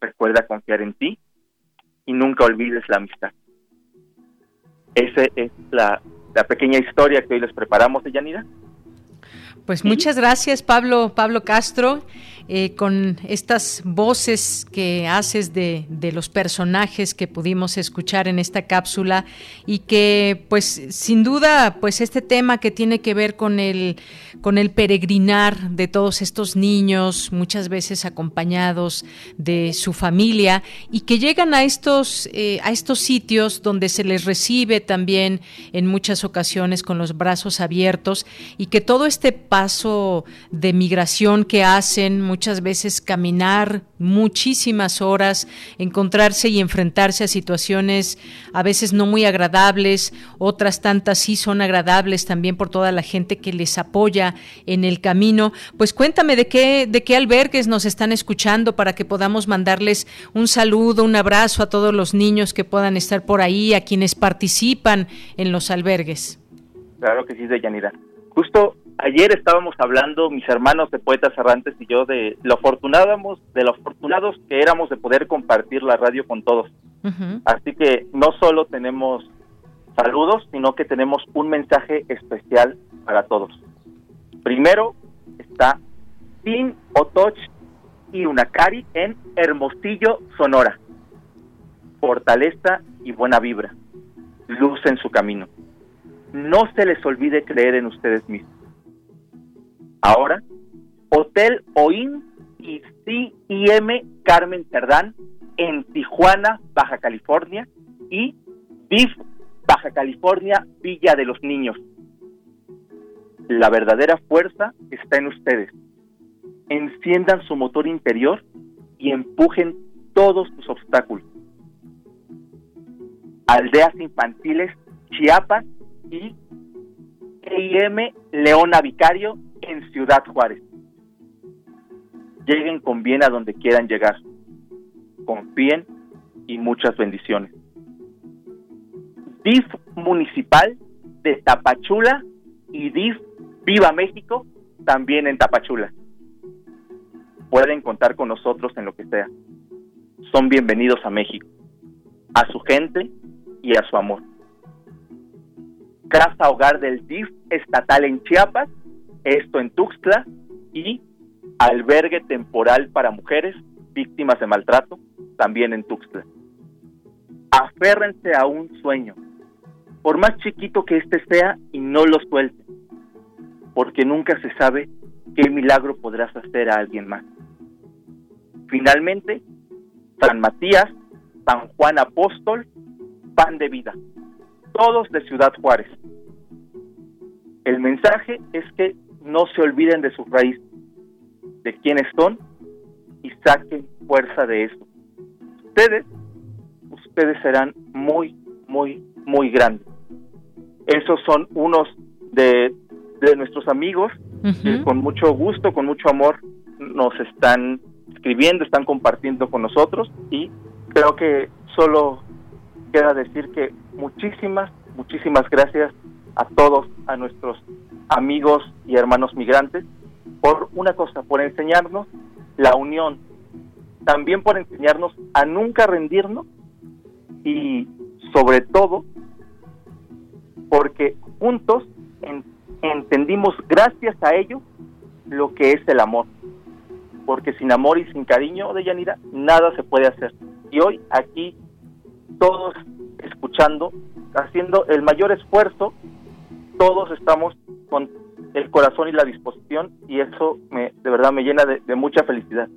Recuerda confiar en ti y nunca olvides la amistad. Esa es la, pequeña historia que hoy les preparamos de Yanira. Pues muchas gracias, Pablo, Pablo Castro. Eh, con estas voces que haces de, los personajes que pudimos escuchar en esta cápsula y que pues sin duda pues este tema que tiene que ver con el con el peregrinar de todos estos niños muchas veces acompañados de su familia y que llegan a estos eh, a estos sitios donde se les recibe también en muchas ocasiones con los brazos abiertos y que todo este paso de migración que hacen muchas veces caminar muchísimas horas, encontrarse y enfrentarse a situaciones a veces no muy agradables, otras tantas sí son agradables también por toda la gente que les apoya en el camino. Pues cuéntame de qué de qué albergues nos están escuchando para que podamos mandarles un saludo, un abrazo a todos los niños que puedan estar por ahí, a quienes participan en los albergues. Claro que sí, Deyanira. Justo ayer estábamos hablando mis hermanos de poetas errantes y yo de lo afortunados de lo afortunados que éramos de poder compartir la radio con todos. Así que no solo tenemos saludos, sino que tenemos un mensaje especial para todos. Primero está Sin Otoch y Unacari en Hermosillo, Sonora. Fortaleza y buena vibra. Luz en su camino. No se les olvide creer en ustedes mismos. Ahora, Hotel OIN y CIM Carmen Cerdán en Tijuana, Baja California y DIF Baja California, Villa de los Niños. La verdadera fuerza está en ustedes. Enciendan su motor interior y empujen todos sus obstáculos. Aldeas infantiles Chiapas y EIM Leona Vicario en Ciudad Juárez. Lleguen con bien a donde quieran llegar. Confíen y muchas bendiciones. DIF Municipal de Tapachula y DIF Viva México también en Tapachula. Pueden contar con nosotros en lo que sea. Son bienvenidos a México, a su gente y a su amor. Casa Hogar del DIF estatal en Chiapas esto en Tuxtla y albergue temporal para mujeres víctimas de maltrato, también en Tuxtla. aférrense a un sueño, por más chiquito que éste sea, y no lo suelten, porque nunca se sabe qué milagro podrás hacer a alguien más. Finalmente, San Matías, San Juan Apóstol, pan de vida, todos de Ciudad Juárez. El mensaje es que no se olviden de sus raíces, de quiénes son y saquen fuerza de eso. Ustedes, ustedes serán muy, muy, muy grandes. Esos son unos de, de nuestros amigos que con mucho gusto, con mucho amor nos están escribiendo, están compartiendo con nosotros y creo que solo queda decir que muchísimas, muchísimas gracias a todos, a nuestros amigos y hermanos migrantes, por una cosa, por enseñarnos la unión, también por enseñarnos a nunca rendirnos y sobre todo porque juntos entendimos gracias a ello lo que es el amor. Porque sin amor y sin cariño de Yanira, nada se puede hacer. Y hoy aquí, todos escuchando, haciendo el mayor esfuerzo, todos estamos con el corazón y la disposición y eso me, de verdad me llena de mucha felicidad.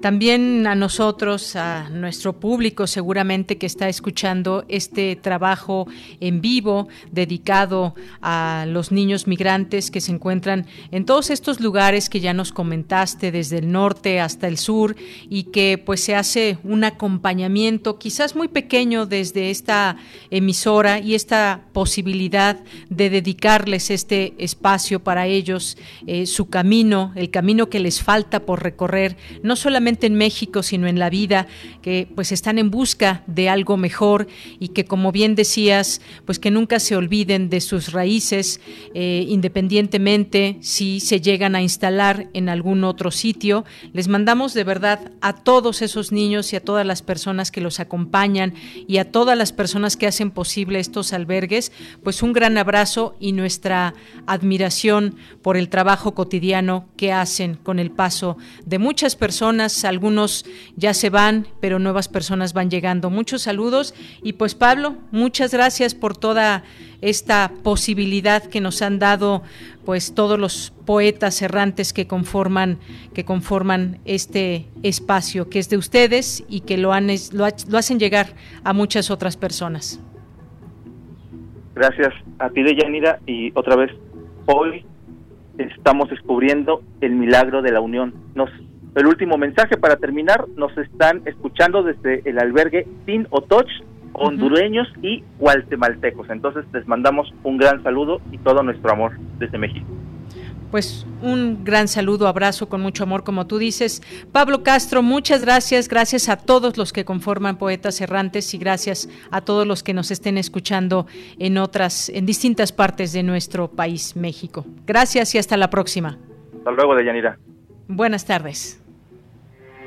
También a nosotros, a nuestro público seguramente que está escuchando este trabajo en vivo dedicado a los niños migrantes que se encuentran en todos estos lugares que ya nos comentaste, desde el norte hasta el sur, y que pues se hace un acompañamiento quizás muy pequeño desde esta emisora y esta posibilidad de dedicarles este espacio para ellos, eh, su camino, el camino que les falta por recorrer, no solamente en México, sino en la vida, que pues están en busca de algo mejor y que como bien decías, pues que nunca se olviden de sus raíces, eh, independientemente si se llegan a instalar en algún otro sitio. Les mandamos de verdad a todos esos niños y a todas las personas que los acompañan y a todas las personas que hacen posible estos albergues, pues un gran abrazo y nuestra admiración por el trabajo cotidiano que hacen con el paso de muchas personas algunos ya se van, pero nuevas personas van llegando. Muchos saludos y pues Pablo, muchas gracias por toda esta posibilidad que nos han dado pues todos los poetas errantes que conforman que conforman este espacio que es de ustedes y que lo han lo, lo hacen llegar a muchas otras personas. Gracias a ti, Deyanira, y otra vez hoy estamos descubriendo el milagro de la unión. Nos el último mensaje para terminar, nos están escuchando desde el albergue Sin Otoch, hondureños y guatemaltecos. Entonces les mandamos un gran saludo y todo nuestro amor desde México. Pues un gran saludo, abrazo con mucho amor, como tú dices. Pablo Castro, muchas gracias. Gracias a todos los que conforman Poetas Errantes y gracias a todos los que nos estén escuchando en otras, en distintas partes de nuestro país, México. Gracias y hasta la próxima. Hasta luego, Deyanira. Buenas tardes.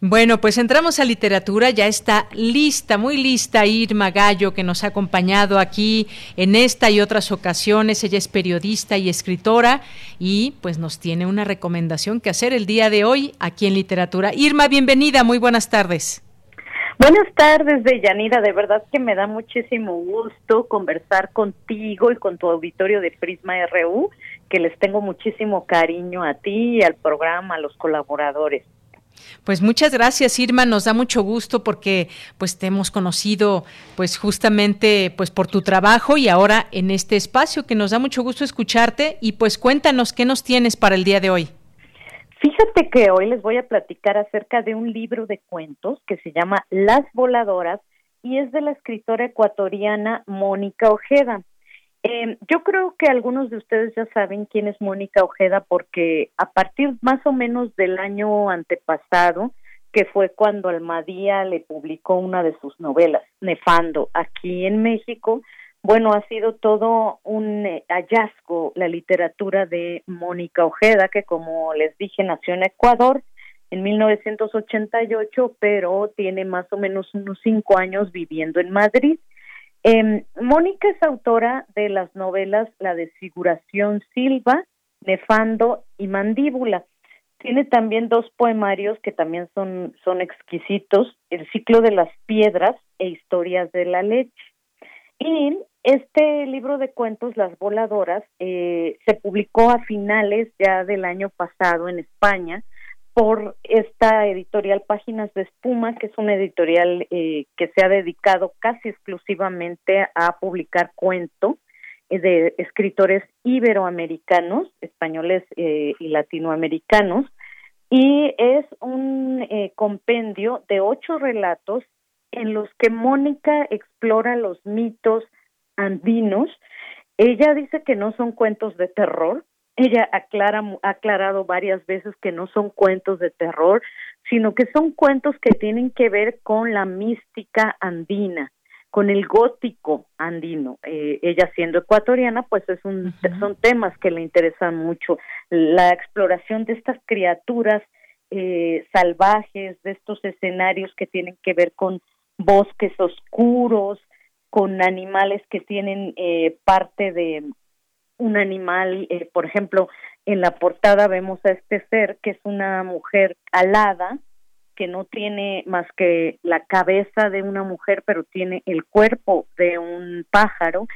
Bueno, pues entramos a literatura, ya está lista, muy lista Irma Gallo, que nos ha acompañado aquí en esta y otras ocasiones. Ella es periodista y escritora y pues nos tiene una recomendación que hacer el día de hoy aquí en literatura. Irma, bienvenida, muy buenas tardes. Buenas tardes, Deyanira. De verdad que me da muchísimo gusto conversar contigo y con tu auditorio de Prisma RU, que les tengo muchísimo cariño a ti y al programa, a los colaboradores. Pues muchas gracias Irma, nos da mucho gusto porque pues te hemos conocido pues justamente pues por tu trabajo y ahora en este espacio que nos da mucho gusto escucharte y pues cuéntanos qué nos tienes para el día de hoy. Fíjate que hoy les voy a platicar acerca de un libro de cuentos que se llama Las voladoras y es de la escritora ecuatoriana Mónica Ojeda. Eh, yo creo que algunos de ustedes ya saben quién es Mónica Ojeda porque a partir más o menos del año antepasado, que fue cuando Almadía le publicó una de sus novelas, Nefando, aquí en México, bueno, ha sido todo un eh, hallazgo la literatura de Mónica Ojeda, que como les dije nació en Ecuador en 1988, pero tiene más o menos unos cinco años viviendo en Madrid. Eh, Mónica es autora de las novelas La desfiguración Silva, Nefando y Mandíbula. Tiene también dos poemarios que también son, son exquisitos, El ciclo de las piedras e Historias de la leche. Y este libro de cuentos, Las Voladoras, eh, se publicó a finales ya del año pasado en España por esta editorial Páginas de Espuma, que es una editorial eh, que se ha dedicado casi exclusivamente a publicar cuento eh, de escritores iberoamericanos, españoles y latinoamericanos, y es un compendio de ocho relatos en los que Mónica explora los mitos andinos. Ella dice que no son cuentos de terror. Ella aclara, ha aclarado varias veces que no son cuentos de terror, sino que son cuentos que tienen que ver con la mística andina, con el gótico andino. Eh, ella siendo ecuatoriana, pues es un, son temas que le interesan mucho. La exploración de estas criaturas eh, salvajes, de estos escenarios que tienen que ver con bosques oscuros, con animales que tienen eh, parte de un animal, eh, por ejemplo, en la portada vemos a este ser que es una mujer alada, que no tiene más que la cabeza de una mujer, pero tiene el cuerpo de un pájaro.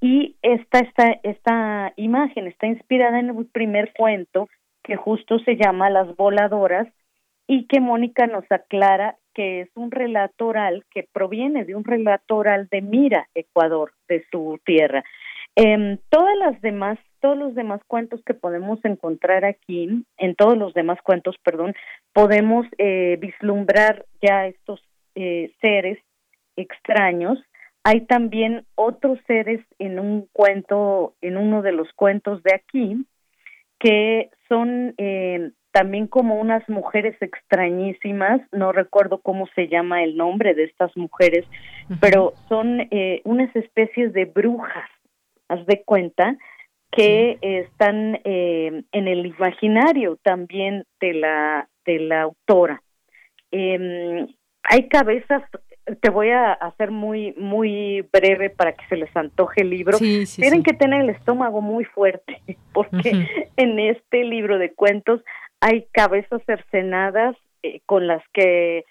Y esta, esta, esta imagen está inspirada en el primer cuento que justo se llama Las Voladoras y que Mónica nos aclara que es un relato oral que proviene de un relato oral de Mira, Ecuador, de su tierra. Eh, todas las demás, todos los demás cuentos que podemos encontrar aquí, en todos los demás cuentos, perdón, podemos eh, vislumbrar ya estos eh, seres extraños. Hay también otros seres en un cuento, en uno de los cuentos de aquí, que son eh, también como unas mujeres extrañísimas, no recuerdo cómo se llama el nombre de estas mujeres, pero son eh, unas especies de brujas, haz de cuenta, que están eh, en el imaginario también de la, de la autora. Eh, hay cabezas te voy a hacer muy muy breve para que se les antoje el libro. Tienen que tener el estómago muy fuerte [LAUGHS] porque en este libro de cuentos hay cabezas cercenadas eh, con las que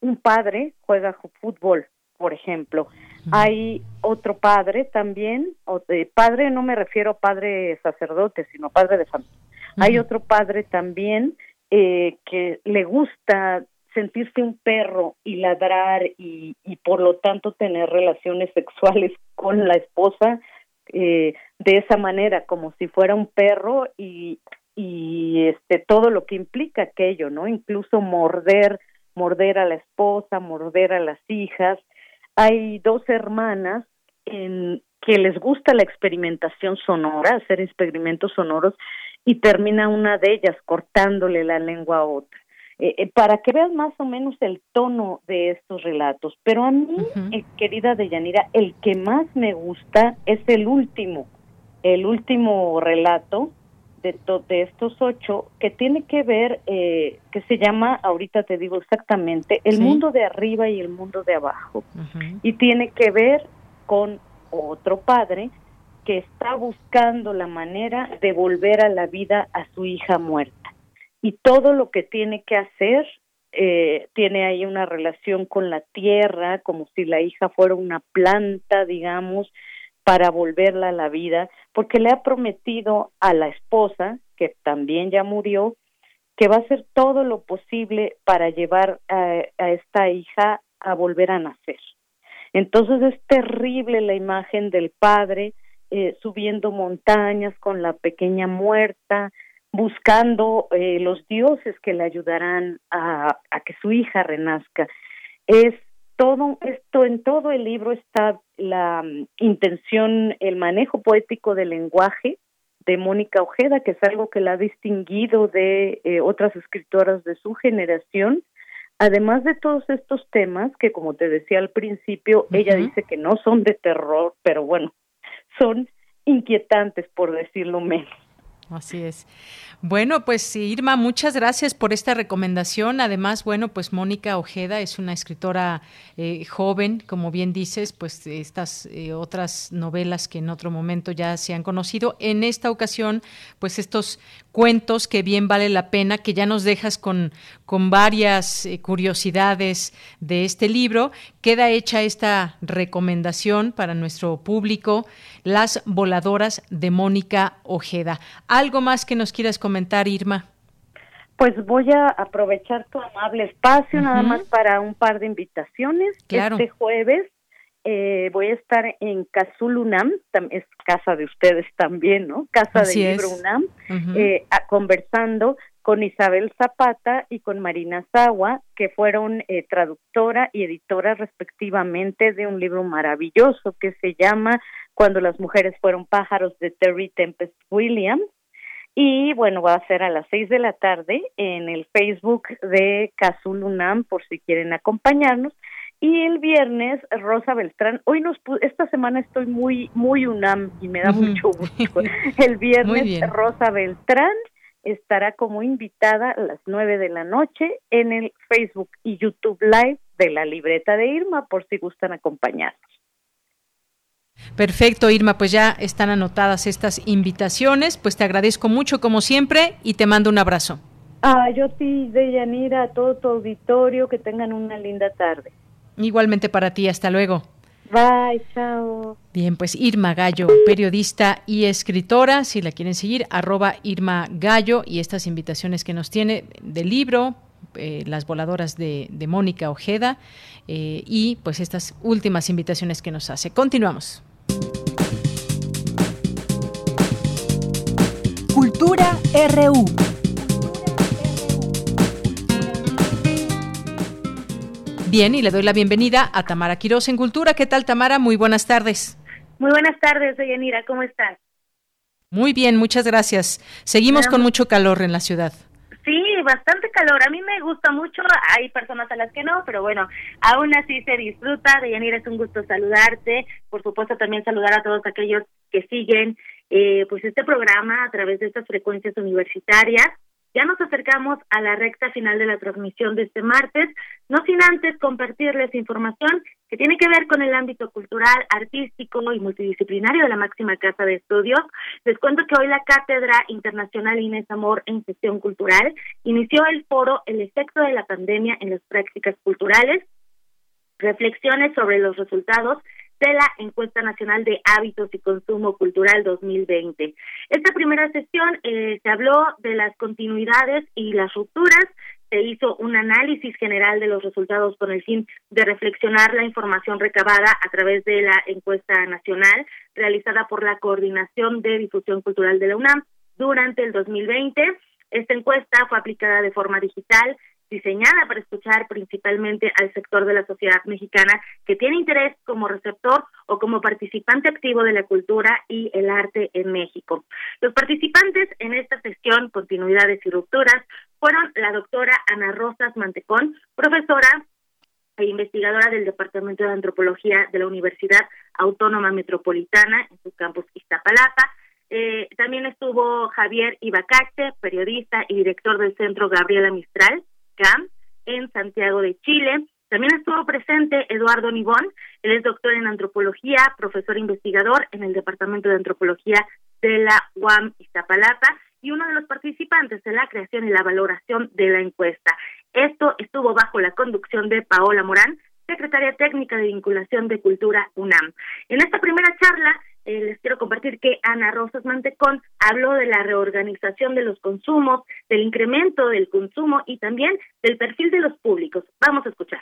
un padre juega fútbol, por ejemplo. Hay otro padre también, o de padre no me refiero a padre sacerdote, sino padre de familia. Hay otro padre también eh, que le gusta sentirse un perro y ladrar y, y por lo tanto tener relaciones sexuales [LAUGHS] con la esposa eh, de esa manera, como si fuera un perro y, y este todo lo que implica aquello, ¿no? Incluso morder, morder a la esposa, morder a las hijas. Hay dos hermanas en que les gusta la experimentación sonora, hacer experimentos sonoros y termina una de ellas cortándole la lengua a otra. Eh, eh, para que veas más o menos el tono de estos relatos. Pero a mí, eh, querida Deyanira, el que más me gusta es el último, el último relato de, de estos ocho, que tiene que ver, que se llama, ahorita te digo exactamente, el mundo de arriba y el mundo de abajo. Y tiene que ver con otro padre que está buscando la manera de volver a la vida a su hija muerta. Y todo lo que tiene que hacer eh, tiene ahí una relación con la tierra, como si la hija fuera una planta, digamos, para volverla a la vida, porque le ha prometido a la esposa, que también ya murió, que va a hacer todo lo posible para llevar a, esta hija a volver a nacer. Entonces es terrible la imagen del padre eh, subiendo montañas con la pequeña muerta, buscando eh, los dioses que le ayudarán a, a, que su hija renazca. Es todo esto, en todo el libro está la mm, intención, el manejo poético del lenguaje de Mónica Ojeda, que es algo que la ha distinguido de eh, otras escritoras de su generación. además de todos estos temas que como te decía al principio, ella dice que no son de terror, pero bueno, son inquietantes por decirlo menos. Así es. Bueno, pues Irma, muchas gracias por esta recomendación. Además, bueno, pues Mónica Ojeda es una escritora eh, joven, como bien dices, pues estas eh, otras novelas que en otro momento ya se han conocido. En esta ocasión, pues estos cuentos que bien vale la pena, que ya nos dejas con, con varias eh, curiosidades de este libro. Queda hecha esta recomendación para nuestro público, Las voladoras de Mónica Ojeda. ¿Algo más que nos quieras comentar, Irma? Pues voy a aprovechar tu amable espacio nada más para un par de invitaciones. Este jueves eh, voy a estar en Casul UNAM, es casa de ustedes también, ¿no? Casa del Libro UNAM, eh, conversando con Isabel Zapata y con Marina Zawa, que fueron eh, traductora y editora respectivamente de un libro maravilloso que se llama Cuando las mujeres fueron pájaros de Terry Tempest Williams y bueno, va a ser a las seis de la tarde en el Facebook de Casul UNAM por si quieren acompañarnos. Y el viernes, Rosa Beltrán, hoy nos, esta semana estoy muy, muy UNAM y me da mucho gusto. [LAUGHS] El viernes, Rosa Beltrán estará como invitada a las nueve de la noche en el Facebook y YouTube Live de la libreta de Irma, por si gustan acompañarnos. Perfecto, Irma, pues ya están anotadas estas invitaciones, pues te agradezco mucho como siempre y te mando un abrazo. Ah, yo sí, Deyanira, a todo tu auditorio, que tengan una linda tarde. Igualmente para ti, hasta luego. Bye, chao. Bien, pues Irma Gallo, periodista y escritora, si la quieren seguir, arroba Irma Gallo y estas invitaciones que nos tiene del libro, eh, Las voladoras de, Mónica Ojeda eh, y pues estas últimas invitaciones que nos hace. Continuamos. Cultura RU. Bien, y le doy la bienvenida a Tamara Quiroz en Cultura. ¿Qué tal, Tamara? Muy buenas tardes. Muy buenas tardes, Yanira. ¿Cómo estás? Muy bien, muchas gracias. Seguimos con mucho calor en la ciudad. Sí, bastante calor. A mí me gusta mucho. Hay personas a las que no, pero bueno, aún así se disfruta. Deyanira, es un gusto saludarte. Por supuesto, también saludar a todos aquellos que siguen eh, pues este programa a través de estas frecuencias universitarias. Ya nos acercamos a la recta final de la transmisión de este martes, no sin antes compartirles información que tiene que ver con el ámbito cultural, artístico y multidisciplinario de la máxima casa de estudios. Les cuento que hoy la Cátedra Internacional Inés Amor en Gestión Cultural inició el foro El efecto de la pandemia en las prácticas culturales, reflexiones sobre los resultados de la Encuesta Nacional de Hábitos y Consumo Cultural 2020. Esta primera sesión eh, se habló de las continuidades y las rupturas, se hizo un análisis general de los resultados con el fin de reflexionar la información recabada a través de la encuesta nacional realizada por la Coordinación de Difusión Cultural de la UNAM durante el 2020. Esta encuesta fue aplicada de forma digital diseñada para escuchar principalmente al sector de la sociedad mexicana que tiene interés como receptor o como participante activo de la cultura y el arte en México. Los participantes en esta sesión, continuidades y rupturas, fueron la doctora Ana Rosas Mantecón, profesora e investigadora del Departamento de Antropología de la Universidad Autónoma Metropolitana en su campus Iztapalapa, eh, también estuvo Javier Ibacache, periodista y director del Centro Gabriela Mistral, en Santiago de Chile. También estuvo presente Eduardo Nibón, él es doctor en antropología, profesor investigador en el Departamento de Antropología de la UAM Iztapalapa y uno de los participantes de la creación y la valoración de la encuesta. Esto estuvo bajo la conducción de Paola Morán, secretaria técnica de vinculación de Cultura UNAM. En esta primera charla eh, les quiero compartir que Ana Rosas Mantecón habló de la reorganización de los consumos, del incremento del consumo y también del perfil de los públicos. Vamos a escuchar.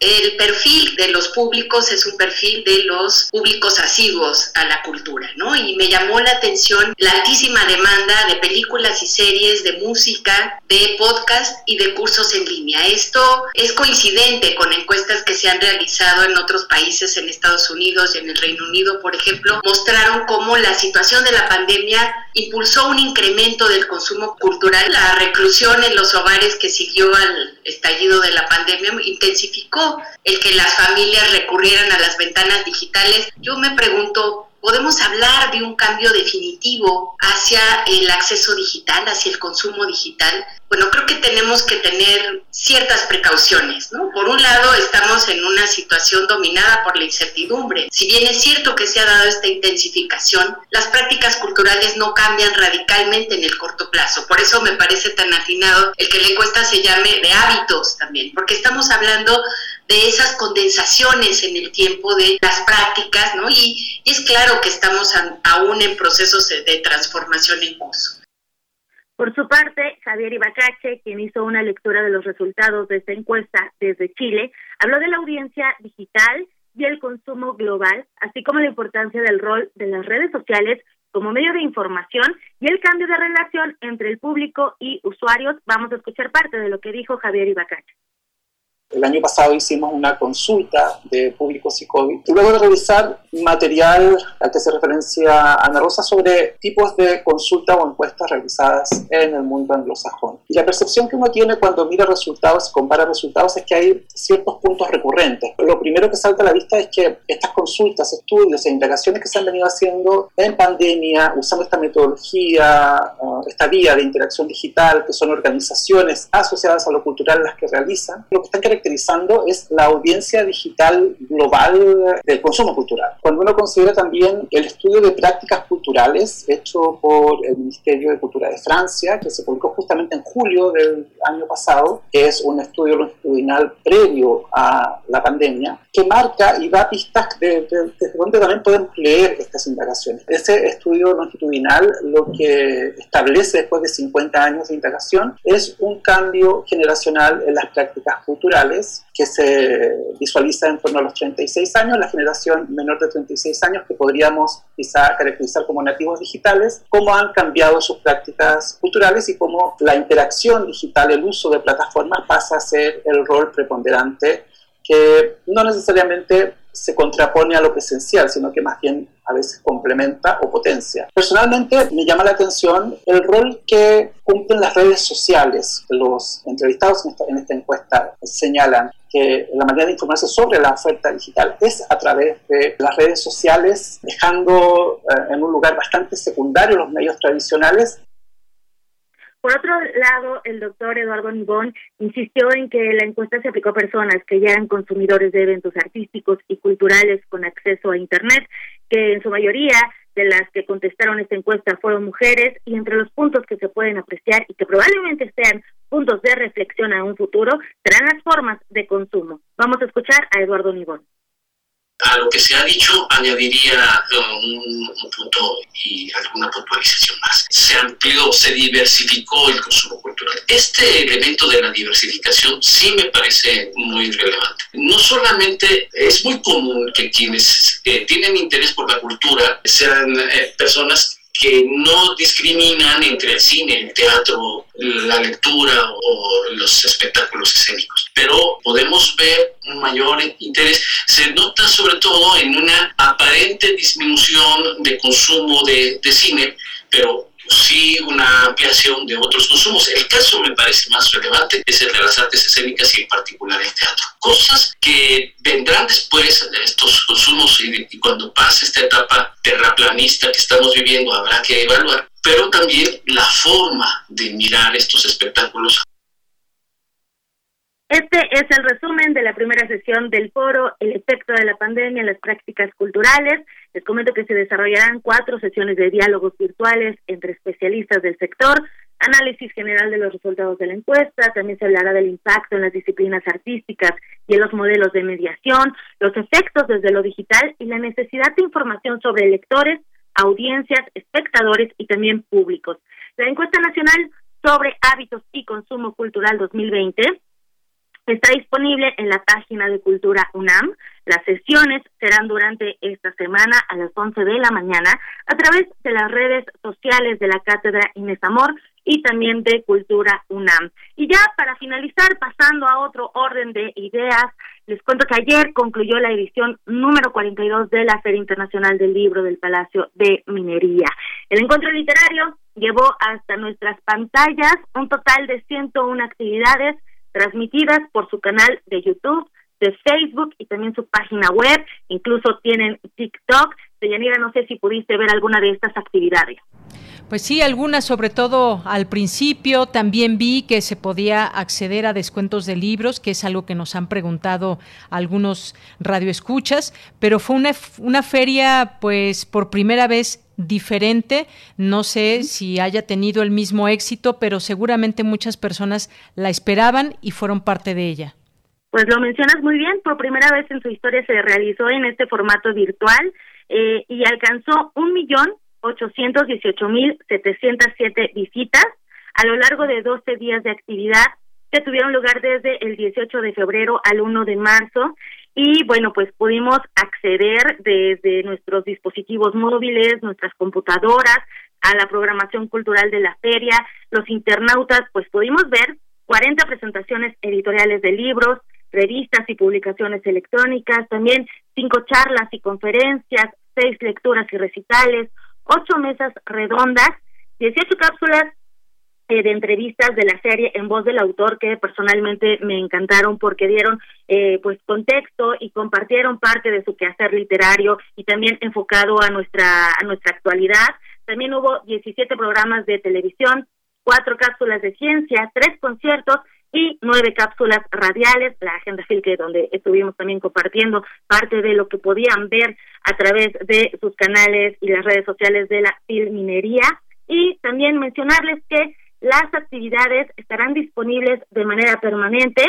El perfil de los públicos es un perfil de los públicos asiduos a la cultura, ¿no? Y me llamó la atención la altísima demanda de películas y series, de música, de podcast y de cursos en línea. Esto es coincidente con encuestas que se han realizado en otros países, en Estados Unidos y en el Reino Unido, por ejemplo, mostraron cómo la situación de la pandemia impulsó un incremento del consumo cultural, la reclusión en los hogares que siguió al estallido de la pandemia intensificó el que las familias recurrieran a las ventanas digitales. Yo me pregunto, podemos hablar de un cambio definitivo hacia el acceso digital, hacia el consumo digital, bueno, creo que tenemos que tener ciertas precauciones, ¿no? Por un lado, estamos en una situación dominada por la incertidumbre. Si bien es cierto que se ha dado esta intensificación, las prácticas culturales no cambian radicalmente en el corto plazo. Por eso me parece tan afinado el que la encuesta se llame de hábitos también, porque estamos hablando de esas condensaciones en el tiempo de las prácticas, ¿no? Y, es claro que estamos aún en procesos de transformación en curso. Por su parte, Javier Ibacache, quien hizo una lectura de los resultados de esta encuesta desde Chile, habló de la audiencia digital y el consumo global, así como la importancia del rol de las redes sociales como medio de información y el cambio de relación entre el público y usuarios. Vamos a escuchar parte de lo que dijo Javier Ibacache. El año pasado hicimos una consulta de públicos y COVID. Luego de revisar material al que se referencia Ana Rosa sobre tipos de consulta o encuestas realizadas en el mundo anglosajón. Y la percepción que uno tiene cuando mira resultados y compara resultados es que hay ciertos puntos recurrentes. Lo primero que salta a la vista es que estas consultas, estudios e indagaciones que se han venido haciendo en pandemia, usando esta metodología, uh, esta vía de interacción digital, que son organizaciones asociadas a lo cultural las que realizan, lo que están caracterizando es la audiencia digital global del consumo cultural. Cuando uno considera también el estudio de prácticas culturales hecho por el Ministerio de Cultura de Francia, que se publicó justamente en julio del año pasado, que es un estudio longitudinal previo a la pandemia, que marca y da pistas de, donde también podemos leer estas indagaciones. Ese estudio longitudinal lo que establece después de 50 años de indagación es un cambio generacional en las prácticas culturales que se visualiza en torno a los 36 años, la generación menor de 36 años que podríamos quizá caracterizar como nativos digitales, cómo han cambiado sus prácticas culturales y cómo la interacción digital, el uso de plataformas pasa a ser el rol preponderante que no necesariamente se contrapone a lo presencial, sino que más bien a veces complementa o potencia. Personalmente me llama la atención el rol que cumplen las redes sociales. Los entrevistados en esta, en esta encuesta señalan que la manera de informarse sobre la oferta digital es a través de las redes sociales, dejando eh, en un lugar bastante secundario los medios tradicionales. Por otro lado, el doctor Eduardo Nibón insistió en que la encuesta se aplicó a personas que ya eran consumidores de eventos artísticos y culturales con acceso a Internet, que en su mayoría de las que contestaron esta encuesta fueron mujeres y entre los puntos que se pueden apreciar y que probablemente sean puntos de reflexión a un futuro serán las formas de consumo. Vamos a escuchar a Eduardo Nibón. A lo que se ha dicho añadiría eh, un, punto y alguna puntualización más. Se amplió, se diversificó el consumo cultural. Este elemento de la diversificación sí me parece muy relevante. No solamente es muy común que quienes eh, tienen interés por la cultura sean eh, personas que no discriminan entre el cine, el teatro, la lectura o los espectáculos escénicos. Pero podemos ver un mayor interés. Se nota sobre todo en una aparente disminución de consumo de, de cine, pero sí una ampliación de otros consumos. El caso me parece más relevante es el de las artes escénicas y en particular el teatro. Cosas que vendrán después de estos consumos y, cuando pase esta etapa terraplanista que estamos viviendo habrá que evaluar, pero también la forma de mirar estos espectáculos este es el resumen de la primera sesión del foro El efecto de la pandemia en las prácticas culturales. Les comento que se desarrollarán cuatro sesiones de diálogos virtuales entre especialistas del sector, análisis general de los resultados de la encuesta, también se hablará del impacto en las disciplinas artísticas y en los modelos de mediación, los efectos desde lo digital y la necesidad de información sobre lectores, audiencias, espectadores y también públicos. La encuesta nacional sobre hábitos y consumo cultural 2020 Está disponible en la página de Cultura UNAM. Las sesiones serán durante esta semana a las 11 de la mañana a través de las redes sociales de la Cátedra Inés Amor y también de Cultura UNAM. Y ya para finalizar, pasando a otro orden de ideas, les cuento que ayer concluyó la edición número 42 de la Feria Internacional del Libro del Palacio de Minería. El encuentro literario llevó hasta nuestras pantallas un total de 101 actividades transmitidas por su canal de YouTube, de Facebook y también su página web, incluso tienen TikTok. Deyanira, no sé si pudiste ver alguna de estas actividades. Pues sí, algunas, sobre todo al principio. También vi que se podía acceder a descuentos de libros, que es algo que nos han preguntado algunos radioescuchas, pero fue una, una feria, pues por primera vez diferente. No sé si haya tenido el mismo éxito, pero seguramente muchas personas la esperaban y fueron parte de ella. Pues lo mencionas muy bien, por primera vez en su historia se realizó en este formato virtual eh, y alcanzó un millón 818.707 visitas a lo largo de 12 días de actividad que tuvieron lugar desde el 18 de febrero al 1 de marzo y bueno, pues pudimos acceder desde nuestros dispositivos móviles, nuestras computadoras, a la programación cultural de la feria. Los internautas pues pudimos ver 40 presentaciones editoriales de libros, revistas y publicaciones electrónicas, también cinco charlas y conferencias, seis lecturas y recitales, ocho mesas redondas, 18 cápsulas eh, de entrevistas de la serie en voz del autor que personalmente me encantaron porque dieron eh, pues contexto y compartieron parte de su quehacer literario y también enfocado a nuestra a nuestra actualidad. También hubo 17 programas de televisión, cuatro cápsulas de ciencia, tres conciertos y nueve cápsulas radiales, la agenda Filque, donde estuvimos también compartiendo parte de lo que podían ver a través de sus canales y las redes sociales de la Filminería. Y también mencionarles que las actividades estarán disponibles de manera permanente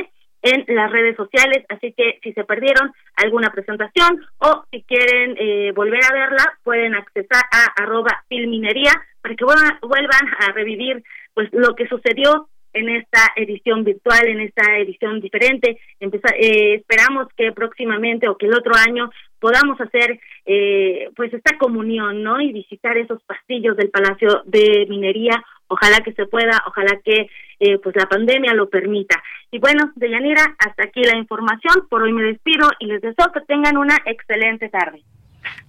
en las redes sociales, así que si se perdieron alguna presentación o si quieren eh, volver a verla, pueden accesar a arroba filminería para que vuelvan, vuelvan a revivir pues lo que sucedió en esta edición virtual, en esta edición diferente. eh, esperamos que próximamente o que el otro año podamos hacer eh, pues esta comunión, ¿no? Y visitar esos pasillos del Palacio de Minería. Ojalá que se pueda, ojalá que eh, pues la pandemia lo permita. Y bueno, Deyanira, hasta aquí la información. Por hoy me despido y les deseo que tengan una excelente tarde.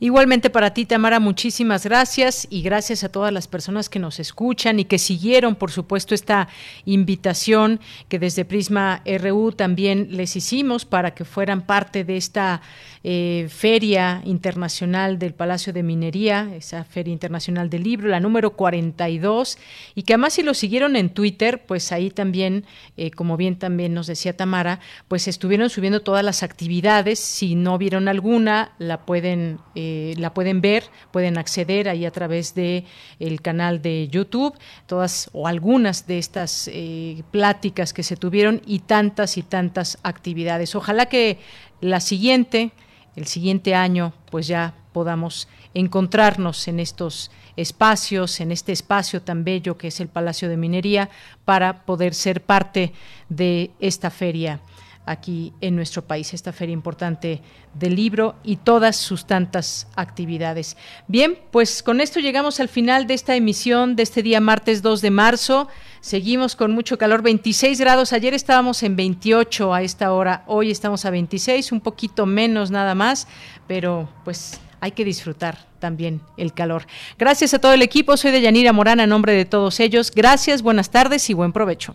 Igualmente para ti, Tamara, muchísimas gracias y gracias a todas las personas que nos escuchan y que siguieron, por supuesto, esta invitación que desde Prisma RU también les hicimos para que fueran parte de esta eh, Feria Internacional del Palacio de Minería, esa Feria Internacional del Libro, la número 42, y que además si lo siguieron en Twitter, pues ahí también, eh, como bien también nos decía Tamara, pues estuvieron subiendo todas las actividades, si no vieron alguna, la pueden eh, la pueden ver, pueden acceder ahí a través de el canal de YouTube, todas o algunas de estas eh, pláticas que se tuvieron y tantas y tantas actividades. Ojalá que la siguiente, el siguiente año, pues ya podamos encontrarnos en estos espacios, en este espacio tan bello que es el Palacio de Minería, para poder ser parte de esta feria aquí en nuestro país, esta feria importante del libro y todas sus tantas actividades. Bien, pues con esto llegamos al final de esta emisión de este día martes 2 de marzo. Seguimos con mucho calor, 26 grados. Ayer estábamos en 28 a esta hora, hoy estamos a 26, un poquito menos nada más, pero pues hay que disfrutar también el calor. Gracias a todo el equipo, soy de Yanira Morana, en nombre de todos ellos. Gracias, buenas tardes y buen provecho.